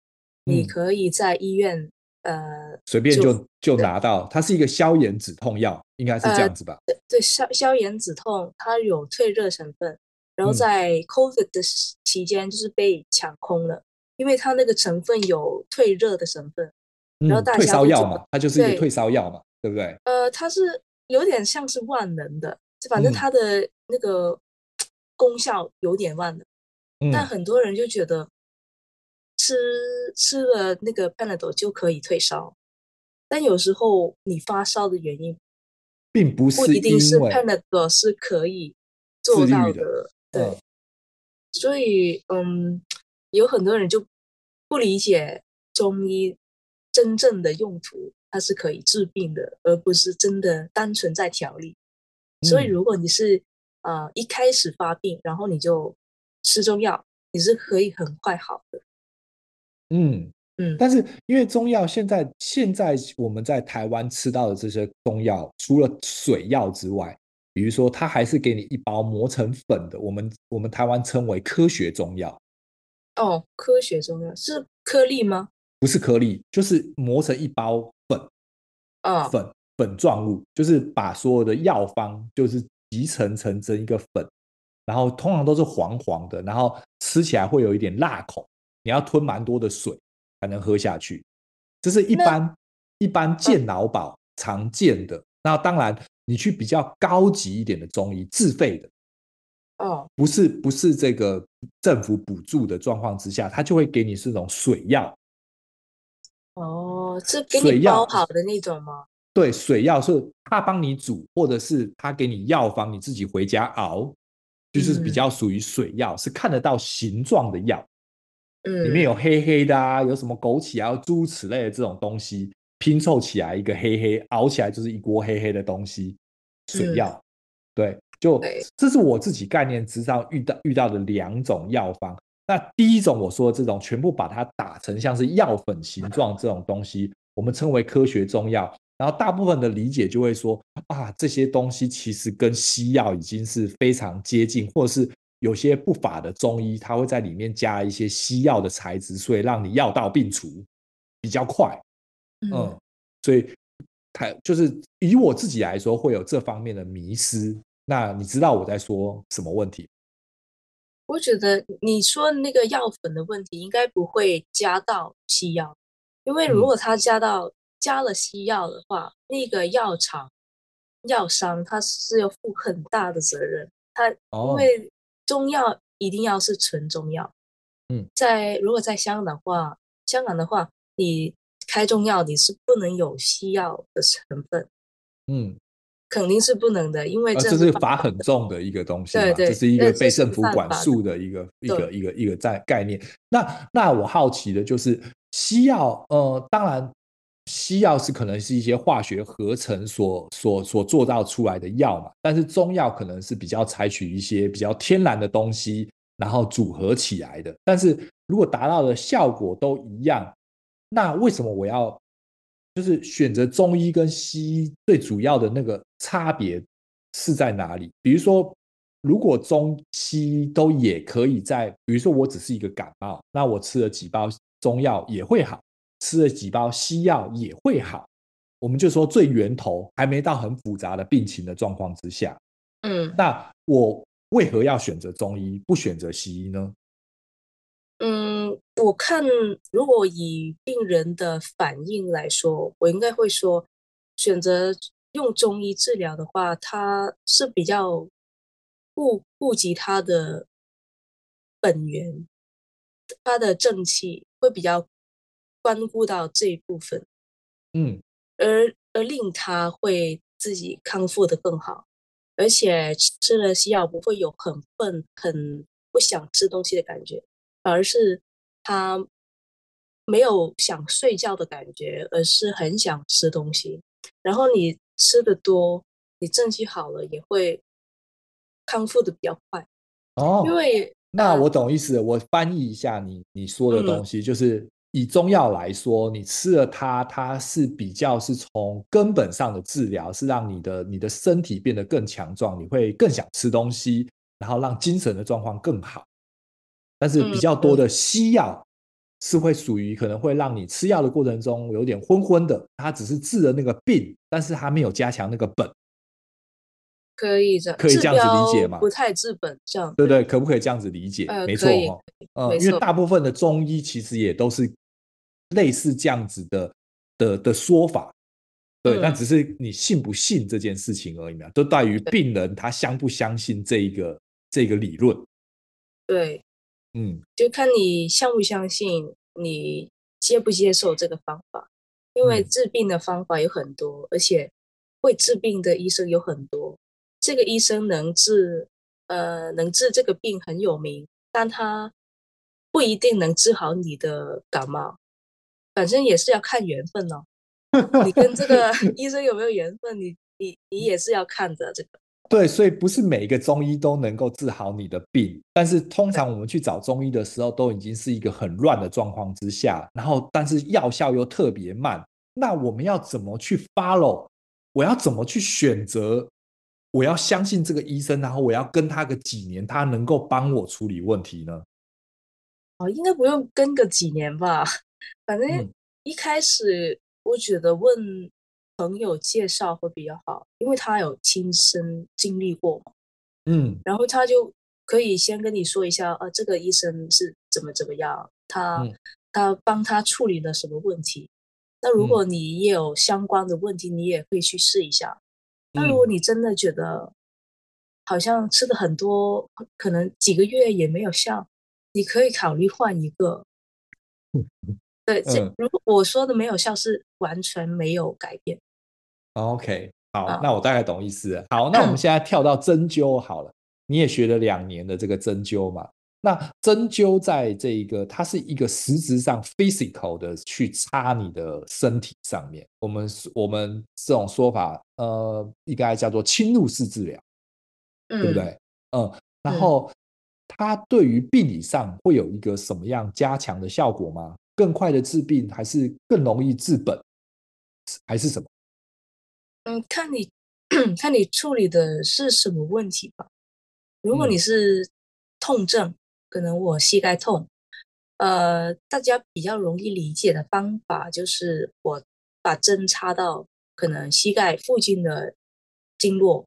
嗯、你可以在医院。呃，随便就就，就拿到，它是一个消炎止痛药，应该是这样子吧？呃、对，消消炎止痛，它有退热成分，然后在 COVID 的期间就是被抢空了，嗯、因为它那个成分有退热的成分，然后大家、嗯、退烧药嘛，它就是一个退烧药嘛，对，对不对？呃，它是有点像是万能的，就反正它的那个 功效有点万能，嗯、但很多人就觉得吃吃了那个 Panadol 就可以退烧，但有时候你发烧的原因，并不是不一定是 Panadol 是可以做到的，的对，嗯、所以嗯，有很多人就不理解中医真正的用途，它是可以治病的，而不是真的单纯在调理。嗯、所以如果你是呃一开始发病，然后你就吃中药，你是可以很快好的。嗯嗯，但是因为中药现在现在我们在台湾吃到的这些中药，除了水药之外，比如说它还是给你一包磨成粉的，我们我们台湾称为科学中药。哦，科学中药是颗粒吗？不是颗粒，就是磨成一包粉。哦，粉粉状物，就是把所有的药方就是集成成成一个粉，然后通常都是黄黄的，然后吃起来会有一点辣口。你要吞蛮多的水才能喝下去，这是一般一般健脑宝常见的。那当然，你去比较高级一点的中医，自费的，哦，不是不是这个政府补助的状况之下，他就会给你是这种水药。哦，是给你包好的那种吗？对，水药是他帮你煮，或者是他给你药方，你自己回家熬，就是比较属于水药，嗯、是看得到形状的药。里面有黑黑的啊，有什么枸杞啊、诸如此类的这种东西拼凑起来一个黑黑，熬起来就是一锅黑黑的东西，水药。嗯、对，就对这是我自己概念之上遇到遇到的两种药方。那第一种我说的这种，全部把它打成像是药粉形状这种东西，我们称为科学中药。然后大部分的理解就会说啊，这些东西其实跟西药已经是非常接近，或者是。有些不法的中医，他会在里面加一些西药的材质，所以让你药到病除比较快。嗯，嗯，所以他就是以我自己来说，会有这方面的迷失。那你知道我在说什么问题？我觉得你说那个药粉的问题，应该不会加到西药，因为如果他加到、嗯、加了西药的话，那个药厂药商他是要负很大的责任，他因为。中药一定要是纯中药，嗯，在如果在香港的话，香港的话，你开中药你是不能有西药的成分，嗯，肯定是不能的，因为这是罚很重的一个东西，对对，这是一个被政府管束的一个一个一个一个在概念。那那我好奇的就是西药，呃，当然。西药是可能是一些化学合成所所所做到出来的药嘛，但是中药可能是比较采取一些比较天然的东西，然后组合起来的。但是如果达到的效果都一样，那为什么我要就是选择中医跟西医？最主要的那个差别是在哪里？比如说，如果中西医都也可以在，比如说我只是一个感冒，那我吃了几包中药也会好。吃了几包西药也会好，我们就说最源头还没到很复杂的病情的状况之下，嗯，那我为何要选择中医不选择西医呢？嗯，我看如果以病人的反应来说，我应该会说选择用中医治疗的话，他是比较顾顾及他的本源，他的正气会比较。关顾到这一部分，嗯，而而令他会自己康复的更好，而且吃了西药不会有很笨、很不想吃东西的感觉，而是他没有想睡觉的感觉，而是很想吃东西。然后你吃的多，你正气好了，也会康复的比较快。哦，因为那我懂意思，我翻译一下你你说的东西，嗯、就是。以中药来说，你吃了它，它是比较是从根本上的治疗，是让你的你的身体变得更强壮，你会更想吃东西，然后让精神的状况更好。但是比较多的西药是会属于可能会让你吃药的过程中有点昏昏的，它只是治了那个病，但是它没有加强那个本。可以这样，可以这样子理解吗？不太治本这样，对对，可不可以这样子理解？呃、没错因为大部分的中医其实也都是类似这样子的的的说法，对，那、嗯、只是你信不信这件事情而已嘛，都在于病人他相不相信这一个这个理论。对，嗯，就看你相不相信，你接不接受这个方法，因为治病的方法有很多，嗯、而且会治病的医生有很多。这个医生能治，呃，能治这个病很有名，但他不一定能治好你的感冒。反正也是要看缘分哦。你跟这个 医生有没有缘分？你你你也是要看的这个。对，所以不是每一个中医都能够治好你的病，但是通常我们去找中医的时候，都已经是一个很乱的状况之下，然后但是药效又特别慢，那我们要怎么去 follow？我要怎么去选择？我要相信这个医生，然后我要跟他个几年，他能够帮我处理问题呢？哦，应该不用跟个几年吧，反正一开始我觉得问。朋友介绍会比较好，因为他有亲身经历过，嗯，然后他就可以先跟你说一下，啊，这个医生是怎么怎么样，他、嗯、他帮他处理了什么问题。那如果你也有相关的问题，你也可以去试一下。嗯、那如果你真的觉得好像吃的很多，可能几个月也没有效，你可以考虑换一个。嗯、对，这如果我说的没有效，是完全没有改变。OK，好，那我大概懂意思了。好，那我们现在跳到针灸好了。你也学了两年的这个针灸嘛？那针灸在这一个，它是一个实质上 physical 的去插你的身体上面。我们我们这种说法，呃，应该叫做侵入式治疗，嗯、对不对？嗯。然后它对于病理上会有一个什么样加强的效果吗？更快的治病，还是更容易治本，还是什么？嗯，看你看你处理的是什么问题吧。如果你是痛症，嗯、可能我膝盖痛，呃，大家比较容易理解的方法就是我把针插到可能膝盖附近的经络，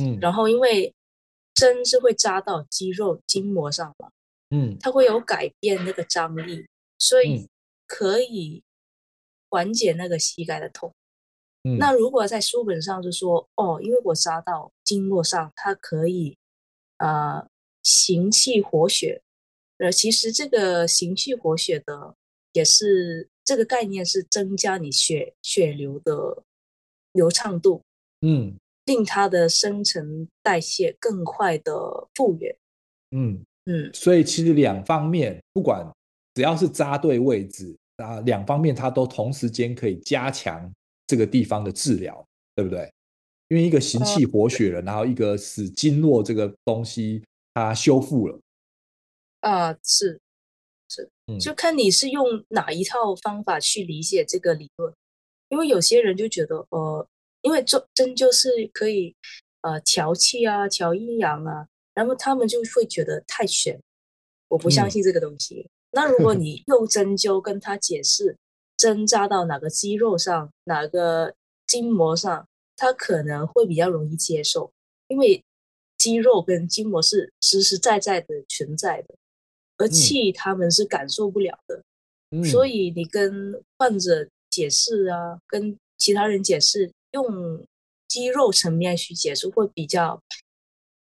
嗯，然后因为针是会扎到肌肉筋膜上嘛，嗯，它会有改变那个张力，所以。可以缓解那个膝盖的痛。嗯、那。如果在书本上就说哦，因为我扎到经络上，它可以呃行气活血。呃，其实这个行气活血的也是这个概念，是增加你血血流的流畅度，嗯，令它的新陈代谢更快的复原。嗯嗯，所以其实两方面，不管只要是扎对位置啊，两方面它都同时间可以加强。这个地方的治疗，对不对？因为一个行气活血了，然后一个使经络这个东西它修复了。啊，是是，就看你是用哪一套方法去理解这个理论。因为有些人就觉得，呃，因为针针灸是可以呃调气啊、调阴阳啊，然后他们就会觉得太玄，我不相信这个东西。嗯、那如果你用针灸跟他解释。针扎到哪个肌肉上，哪个筋膜上，他可能会比较容易接受，因为肌肉跟筋膜是实实在在的存在的，而气他们是感受不了的，嗯、所以你跟患者解释啊，跟其他人解释，用肌肉层面去解释会比较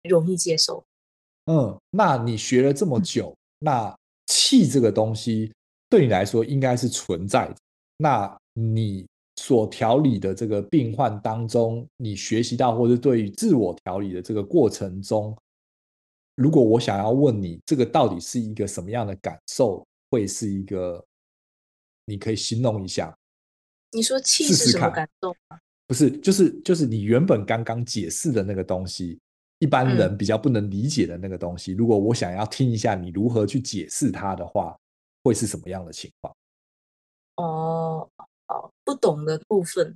容易接受。嗯，那你学了这么久，那气这个东西。对你来说应该是存在的。那你所调理的这个病患当中，你学习到或者对于自我调理的这个过程中，如果我想要问你，这个到底是一个什么样的感受？会是一个，你可以形容一下。你说气是什么感受吗？不是，就是就是你原本刚刚解释的那个东西，一般人比较不能理解的那个东西。嗯、如果我想要听一下你如何去解释它的话。会是什么样的情况？哦，好，不懂的部分。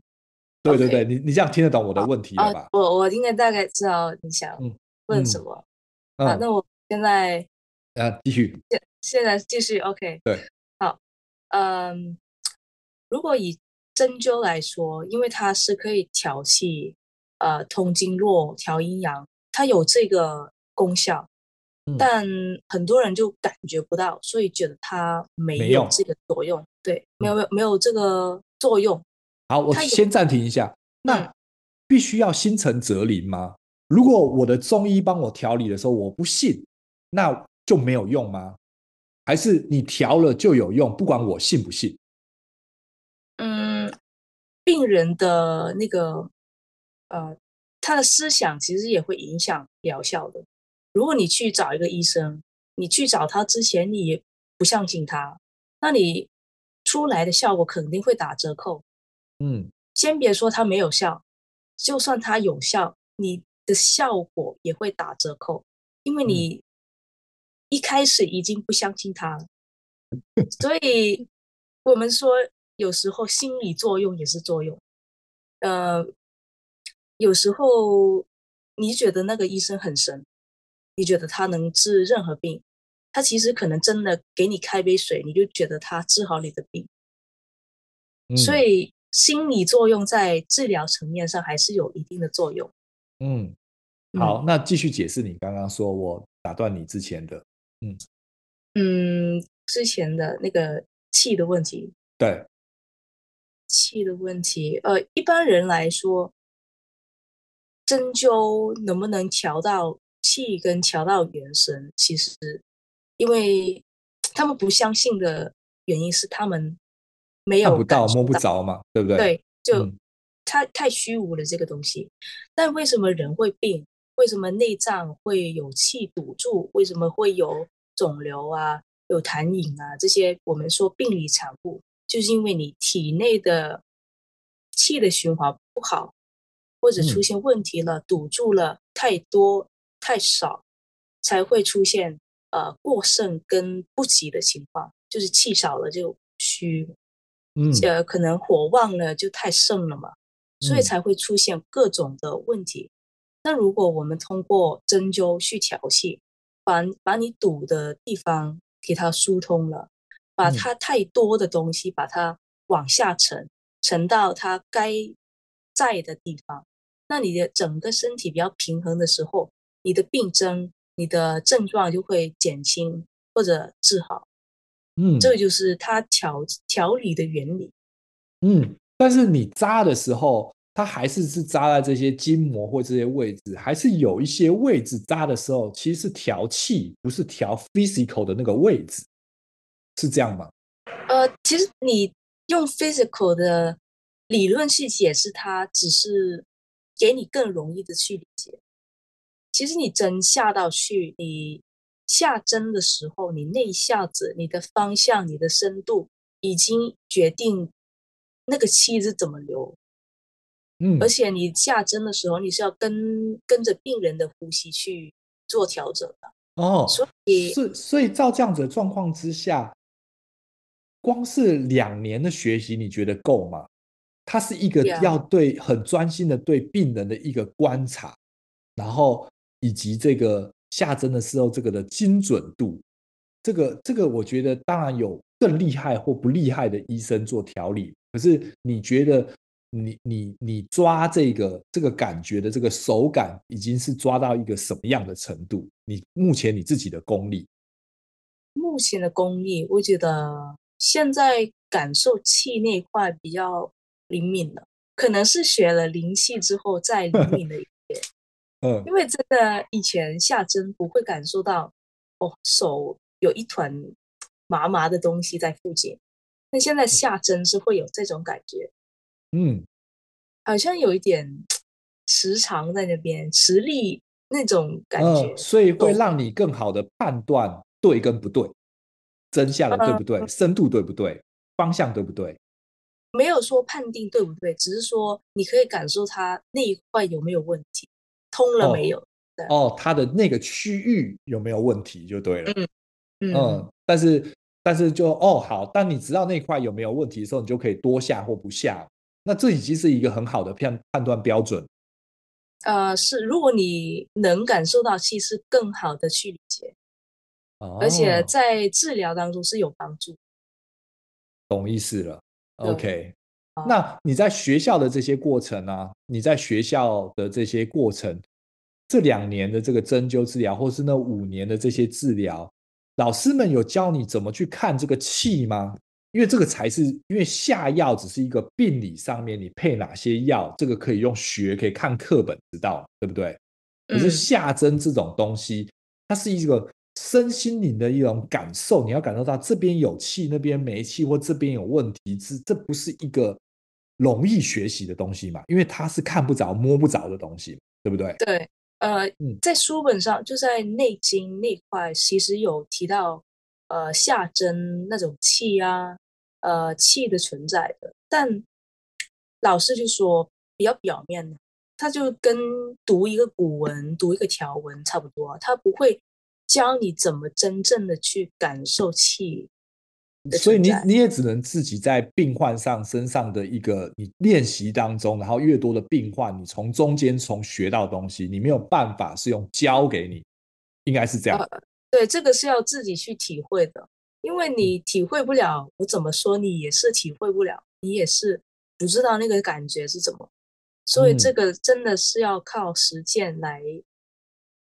对对对，Okay. 你你这样听得懂我的问题了吧？啊、我我应该大概知道你想问什么。嗯嗯、啊，那我现在啊，继续。现现在继续，OK。对，好，嗯，如果以针灸来说，因为它是可以调气、呃，通经络、调阴阳，它有这个功效。但很多人就感觉不到，所以觉得它没有这个作用。对，没有没有没有这个作用。好，我先暂停一下。那必须要心诚则灵吗？如果我的中医帮我调理的时候，我不信，那就没有用吗？还是你调了就有用，不管我信不信？嗯，病人的那个呃，他的思想其实也会影响疗效的。如果你去找一个医生，你去找他之前你也不相信他，那你出来的效果肯定会打折扣。嗯，先别说它没有效，就算它有效，你的效果也会打折扣，因为你一开始已经不相信他了。所以我们说，有时候心理作用也是作用。呃，有时候你觉得那个医生很神。你觉得他能治任何病，他其实可能真的给你开杯水，你就觉得他治好你的病。嗯、所以心理作用在治疗层面上还是有一定的作用。嗯，好，嗯、那继续解释你刚刚说我打断你之前的，嗯嗯，之前的那个气的问题。对，气的问题，呃，一般人来说，针灸能不能调到？气跟调到元神，其实因为他们不相信的原因是他们没有看不到摸不着嘛，对不对？对，就太、嗯、太虚无了这个东西。但为什么人会病？为什么内脏会有气堵住？为什么会有肿瘤啊？有痰饮啊？这些我们说病理产物，就是因为你体内的气的循环不好，或者出现问题了，嗯、堵住了太多。太少才会出现呃过剩跟不及的情况，就是气少了就虚，嗯，呃可能火旺了就太盛了嘛，所以才会出现各种的问题。嗯、那如果我们通过针灸去调气，把把你堵的地方给它疏通了，把它太多的东西把它往下沉，沉到它该在的地方，那你的整个身体比较平衡的时候。你的病症、你的症状就会减轻或者治好，嗯，这个就是它调调理的原理。嗯，但是你扎的时候，它还是是扎在这些筋膜或这些位置，还是有一些位置扎的时候，其实是调气，不是调 physical 的那个位置，是这样吗？呃，其实你用 physical 的理论去解释它，只是给你更容易的去理解。其实你针下到去，你下针的时候，你那一下子，你的方向、你的深度，已经决定那个气是怎么流。嗯，而且你下针的时候，你是要跟跟着病人的呼吸去做调整的。哦，所以是所以照这样子的状况之下，光是两年的学习，你觉得够吗？它是一个要对很专心的对病人的一个观察，然后。以及这个下针的时候，这个的精准度，这个这个，我觉得当然有更厉害或不厉害的医生做调理。可是你觉得你你你抓这个这个感觉的这个手感，已经是抓到一个什么样的程度？你目前你自己的功力？目前的功力，我觉得现在感受气那块比较灵敏了，可能是学了灵气之后再灵敏了一点。嗯，因为真的以前下针不会感受到，哦，手有一团麻麻的东西在附近，那现在下针是会有这种感觉，嗯，好像有一点磁场在那边，磁力那种感觉，嗯，所以会让。你更好的判断对跟不对，针下的对不对，嗯，深度对不对，方向对不对？没有说判定对不对，只是说你可以感受它那一块有没有问题。通了没有？哦，哦，它的那个区域有没有问题就对了。嗯嗯，嗯，但是但是就哦好，当你知道那块有没有问题的时候，你就可以多下或不下。那这已经是一个很好的判判断标准。呃，是，如果你能感受到，其实更好的去理解，哦，而且在治疗当中是有帮助。懂意思了，OK。那你在学校的这些过程啊，你在学校的这些过程，这两年的这个针灸治疗，或是那五年的这些治疗，老师们有教你怎么去看这个气吗？因为这个才是，因为下药只是一个病理上面你配哪些药，这个可以用学，可以看课本知道，对不对？可是下针这种东西，它是一个身心灵的一种感受，你要感受到这边有气，那边没气，或这边有问题，这这不是一个容易学习的东西嘛？因为它是看不着、摸不着的东西，对不对？对，呃，在书本上，就在《内经》那块，其实有提到，呃，下针那种气啊，呃，气的存在的，但老师就说比较表面的，他就跟读一个古文、读一个条文差不多，他不会。教你怎么真正的去感受气，所以你你也只能自己在病患上身上的一个你练习当中，然后越多的病患，你从中间从学到东西，你没有办法是用教给你，应该是这样。呃，对，这个是要自己去体会的，因为你体会不了，我怎么说你也是体会不了，你也是不知道那个感觉是怎么，所以这个真的是要靠实践来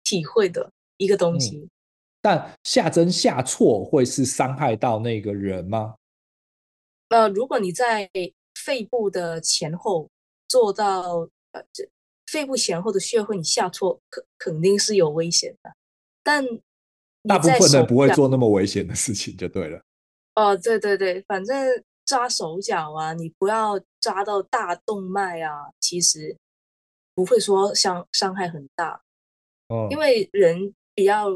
体会的一个东西。嗯但下针下错会是伤害到那个人吗？呃，如果你在肺部的前后做到呃，这肺部前后的穴位你下错，肯肯定是有危险的。但大部分人不会做那么危险的事情，就对了。哦，对对对，反正扎手脚啊，你不要扎到大动脉啊，其实不会说伤伤害很大。哦，因为人比较。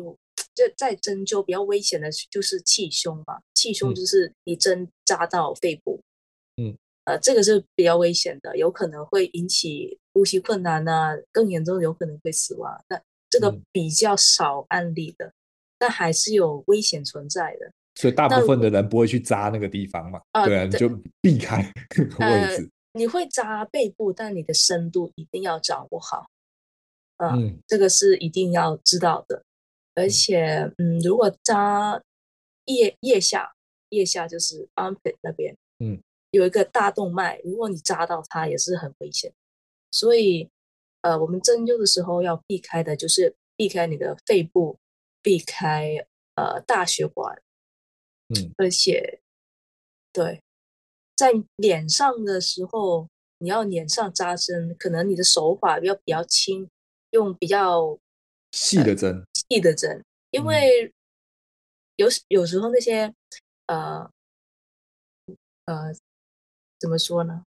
这在针灸比较危险的就是气胸嘛，气胸就是你针扎到肺部，嗯，呃，这个是比较危险的，有可能会引起呼吸困难啊，更严重有可能会死亡。那这个比较少案例的，嗯、但还是有危险存在的。所以大部分的人不会去扎那个地方嘛，呃、对啊，你就避开那个位置、呃。你会扎背部，但你的深度一定要掌握好，呃、嗯，这个是一定要知道的。而且，嗯，如果扎腋腋下，腋下就是 armpit 那边，嗯，有一个大动脉，如果你扎到它，也是很危险。所以，呃，我们针灸的时候要避开的，就是避开你的肺部，避开呃大血管，嗯，而且，对，在脸上的时候，你要脸上扎针，可能你的手法要比较轻，用比较。细的针，细的针，因为有有时候那些呃呃怎么说呢？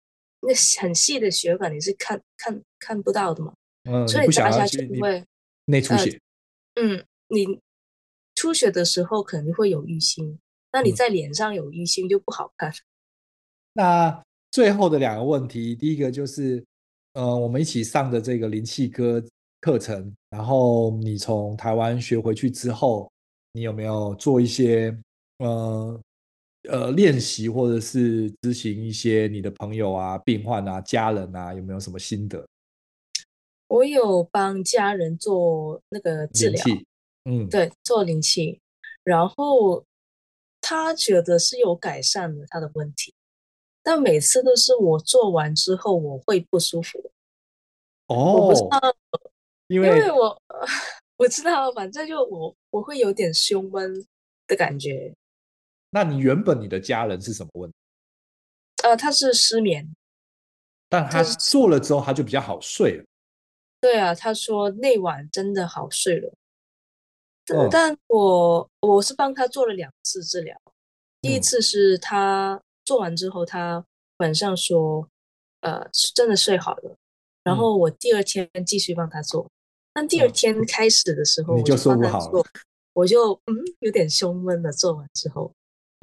那很细的血管你是看看看不到的嘛，嗯，所以扎下去不会内出血。嗯，你出血的时候肯定会有淤青，那你在脸上有淤青就不好看。那最后的两个问题，第一个就是呃，我们一起上的这个灵气科。课程，然后你从台湾学回去之后，你有没有做一些呃呃练习，或者是咨询一些你的朋友啊、病患啊、家人啊，有没有什么心得？我有帮家人做那个治疗，嗯，对，做灵气，然后他觉得是有改善了他的问题，但每次都是我做完之后我会不舒服。哦，我不知道。因为，因为我 我知道，反正就我我会有点胸闷的感觉。那你原本你的家人是什么问题？呃，他是失眠，但他做了之后他就比较好睡了。对啊，他说那晚真的好睡了。哦、但我我是帮他做了两次治疗，第一次是他做完之后，他晚上说，呃，真的睡好了。然后我第二天继续帮他做。但第二天开始的时候，我就我就嗯有点胸闷了。做完之后，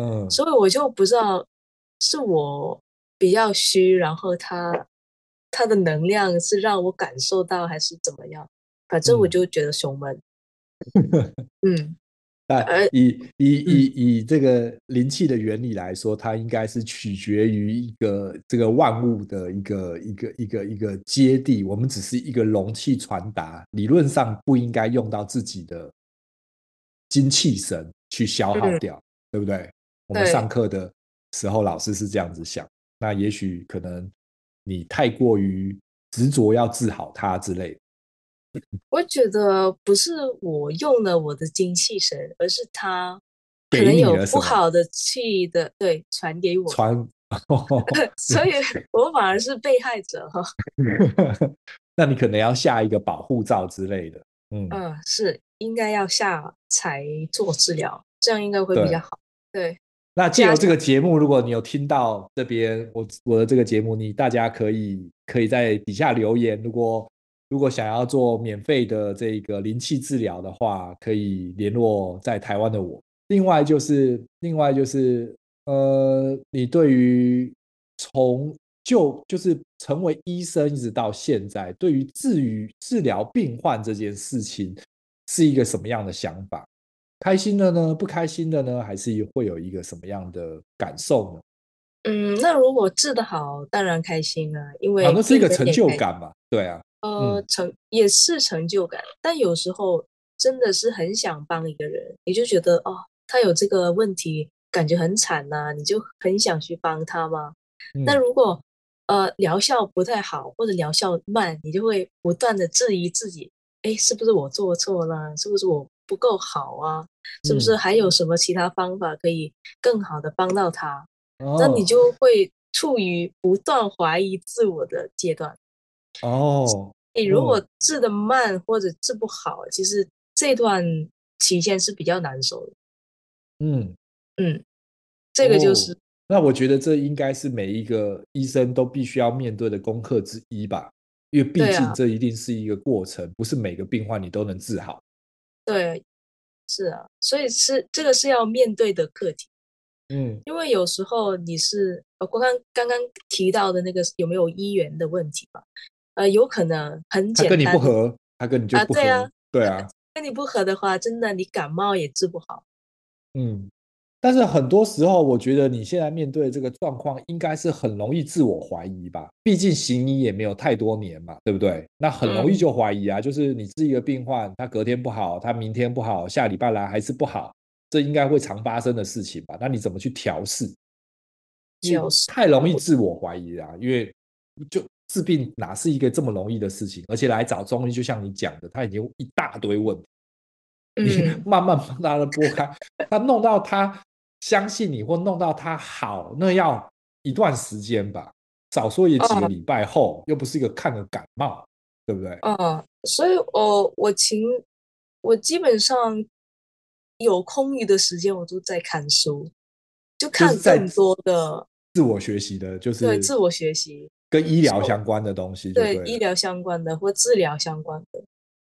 嗯，所以我就不知道是我比较虚，然后他他的能量是让我感受到还是怎么样？反正我就觉得胸闷。嗯。但以以以以这个灵气的原理来说，它应该是取决于一个这个万物的一个一个一个一个接地，我们只是一个容器传达，理论上不应该用到自己的精气神去消耗掉，对不对？我们上课的时候老师是这样子想，那也许可能你太过于执着要治好它之类的。我觉得不是我用了我的精气神，而是他可能有不好的气的，对，传给我传，所以 我反而是被害者哈。那你可能要下一个保护罩之类的，嗯是应该要下才做治疗，这样应该会比较好。对。对那借由这个节目，如果你有听到这边我我的这个节目，你大家可以可以在底下留言。如果如果想要做免费的这个灵气治疗的话，可以联络在台湾的我。另外就是另外就是呃，你对于从就就是成为医生一直到现在，对于治愈治疗病患这件事情是一个什么样的想法？开心的呢？不开心的呢？还是会有一个什么样的感受呢？嗯，那如果治得好，当然开心啊，因为那是一个成就感嘛。对啊，呃，成也是成就感，但有时候真的是很想帮一个人，你就觉得哦，他有这个问题，感觉很惨呐，你就很想去帮他吗？那如果呃疗效不太好或者疗效慢，你就会不断的质疑自己，哎，是不是我做错了？是不是我？不够好啊，是不是还有什么其他方法可以更好的帮到他？嗯、那你就会处于不断怀疑自我的阶段。哦，你如果治得慢或者治不好，嗯、其实这段期间是比较难受的。嗯嗯，这个就是、哦。那我觉得这应该是每一个医生都必须要面对的功课之一吧，因为毕竟这一定是一个过程，啊、不是每个病患你都能治好。对，是啊，所以是这个是要面对的课题，嗯，因为有时候你是呃，刚刚刚刚提到的那个有没有医缘的问题吧？呃，有可能很简单，他跟你不合，他跟你就不合，啊对啊，对啊，跟你不合的话，真的你感冒也治不好，嗯。但是很多时候，我觉得你现在面对这个状况，应该是很容易自我怀疑吧？毕竟行医也没有太多年嘛，对不对？那很容易就怀疑啊，就是你治一个病患，他隔天不好，他明天不好，下礼拜来还是不好，这应该会常发生的事情吧？那你怎么去调试？调试太容易自我怀疑啊，因为就治病哪是一个这么容易的事情？而且来找中医，就像你讲的，他已经一大堆问题，你 慢慢帮他的拨开，他弄到他。相信你或弄到他好，那要一段时间吧，少说也几个礼拜后，又不是一个看个感冒，对不对？嗯，所以，我我情我基本上有空余的时间，我都在看书，就看更多的自我学习的，就是对自我学习跟医疗相关的东西对，对医疗相关的或治疗相关的。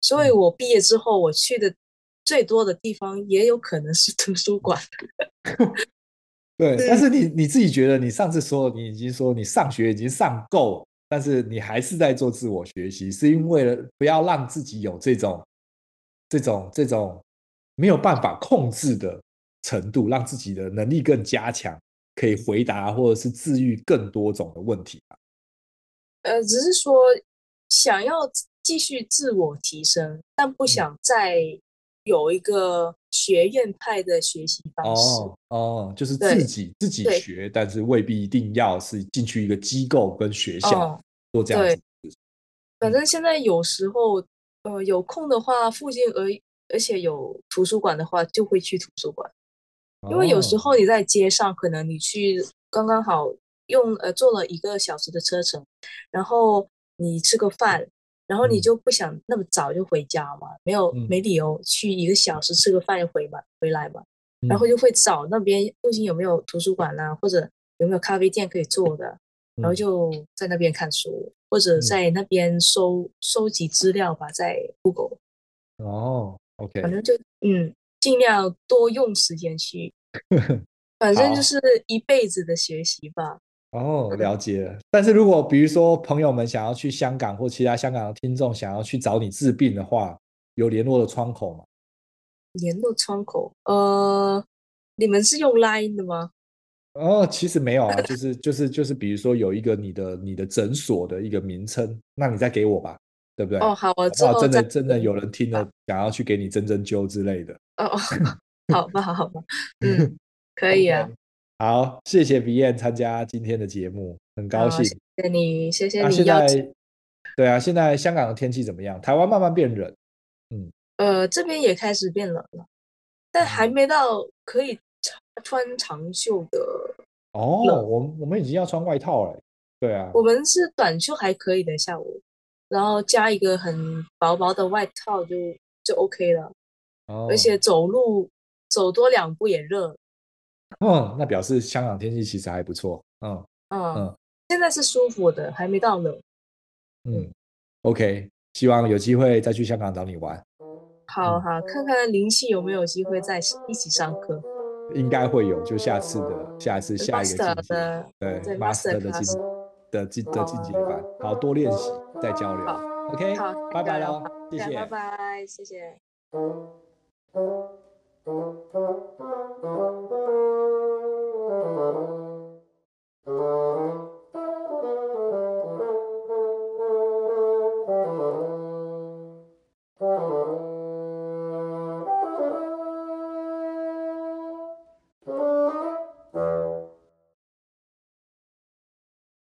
所以我毕业之后，我去的。最多的地方也有可能是 图书馆。对，但是你你自己觉得，你上次说你已经说你上学已经上够，但是你还是在做自我学习，是因为了不要让自己有这种这种这种没有办法控制的程度，让自己的能力更加强，可以回答或者是治愈更多种的问题。呃，只是说想要继续自我提升，但不想再。有一个学院派的学习方式哦，哦，就是自己自己学，但是未必一定要是进去一个机构跟学校做这样子。反正现在有时候，呃，有空的话，附近而而且有图书馆的话，就会去图书馆。因为有时候你在街上，可能你去刚刚好用呃坐了一个小时的车程，然后你吃个饭。然后你就不想那么早就回家嘛？没有没理由去一个小时吃个饭就回嘛回来嘛？然后就会找那边附近有没有图书馆啊，或者有没有咖啡店可以坐的，然后就在那边看书，或者在那边收收集资料吧，在 Google。哦，OK，反正就嗯，尽量多用时间去，反正就是一辈子的学习吧。哦，了解了。但是如果比如说朋友们想要去香港，或其他香港的听众想要去找你治病的话，有联络的窗口吗？联络窗口？呃，你们是用 Line 的吗？哦，其实没有啊，就是就是就是，比如说有一个你的你的诊所的一个名称，那你再给我吧，对不对？哦，好，我之后真的真的有人听了想要去给你针针灸之类的。哦哦，好吧，好吧，嗯，可以啊。好，谢谢 Vianne 参加今天的节目，很高兴。谢谢你，谢谢你。现在，对啊，现在香港的天气怎么样？台湾慢慢变冷，嗯，呃，这边也开始变冷了，但还没到可以穿长袖的。哦，我我们已经要穿外套了。对啊，我们是短袖还可以的，下午。然后加一个很薄薄的外套就就 OK 了。哦，而且走路走多两步也热。嗯，那表示香港天气其实还不错。嗯嗯嗯，现在是舒服的，还没到冷。嗯，OK，希望有机会再去香港找你玩。好好，看看灵气有没有机会再一起上课。应该会有，就下次的下一次下一个晋级的对，对 Master 的进的进的晋级班，好多练习再交流。OK，好，拜拜喽，谢谢，拜拜，谢谢。Thank you.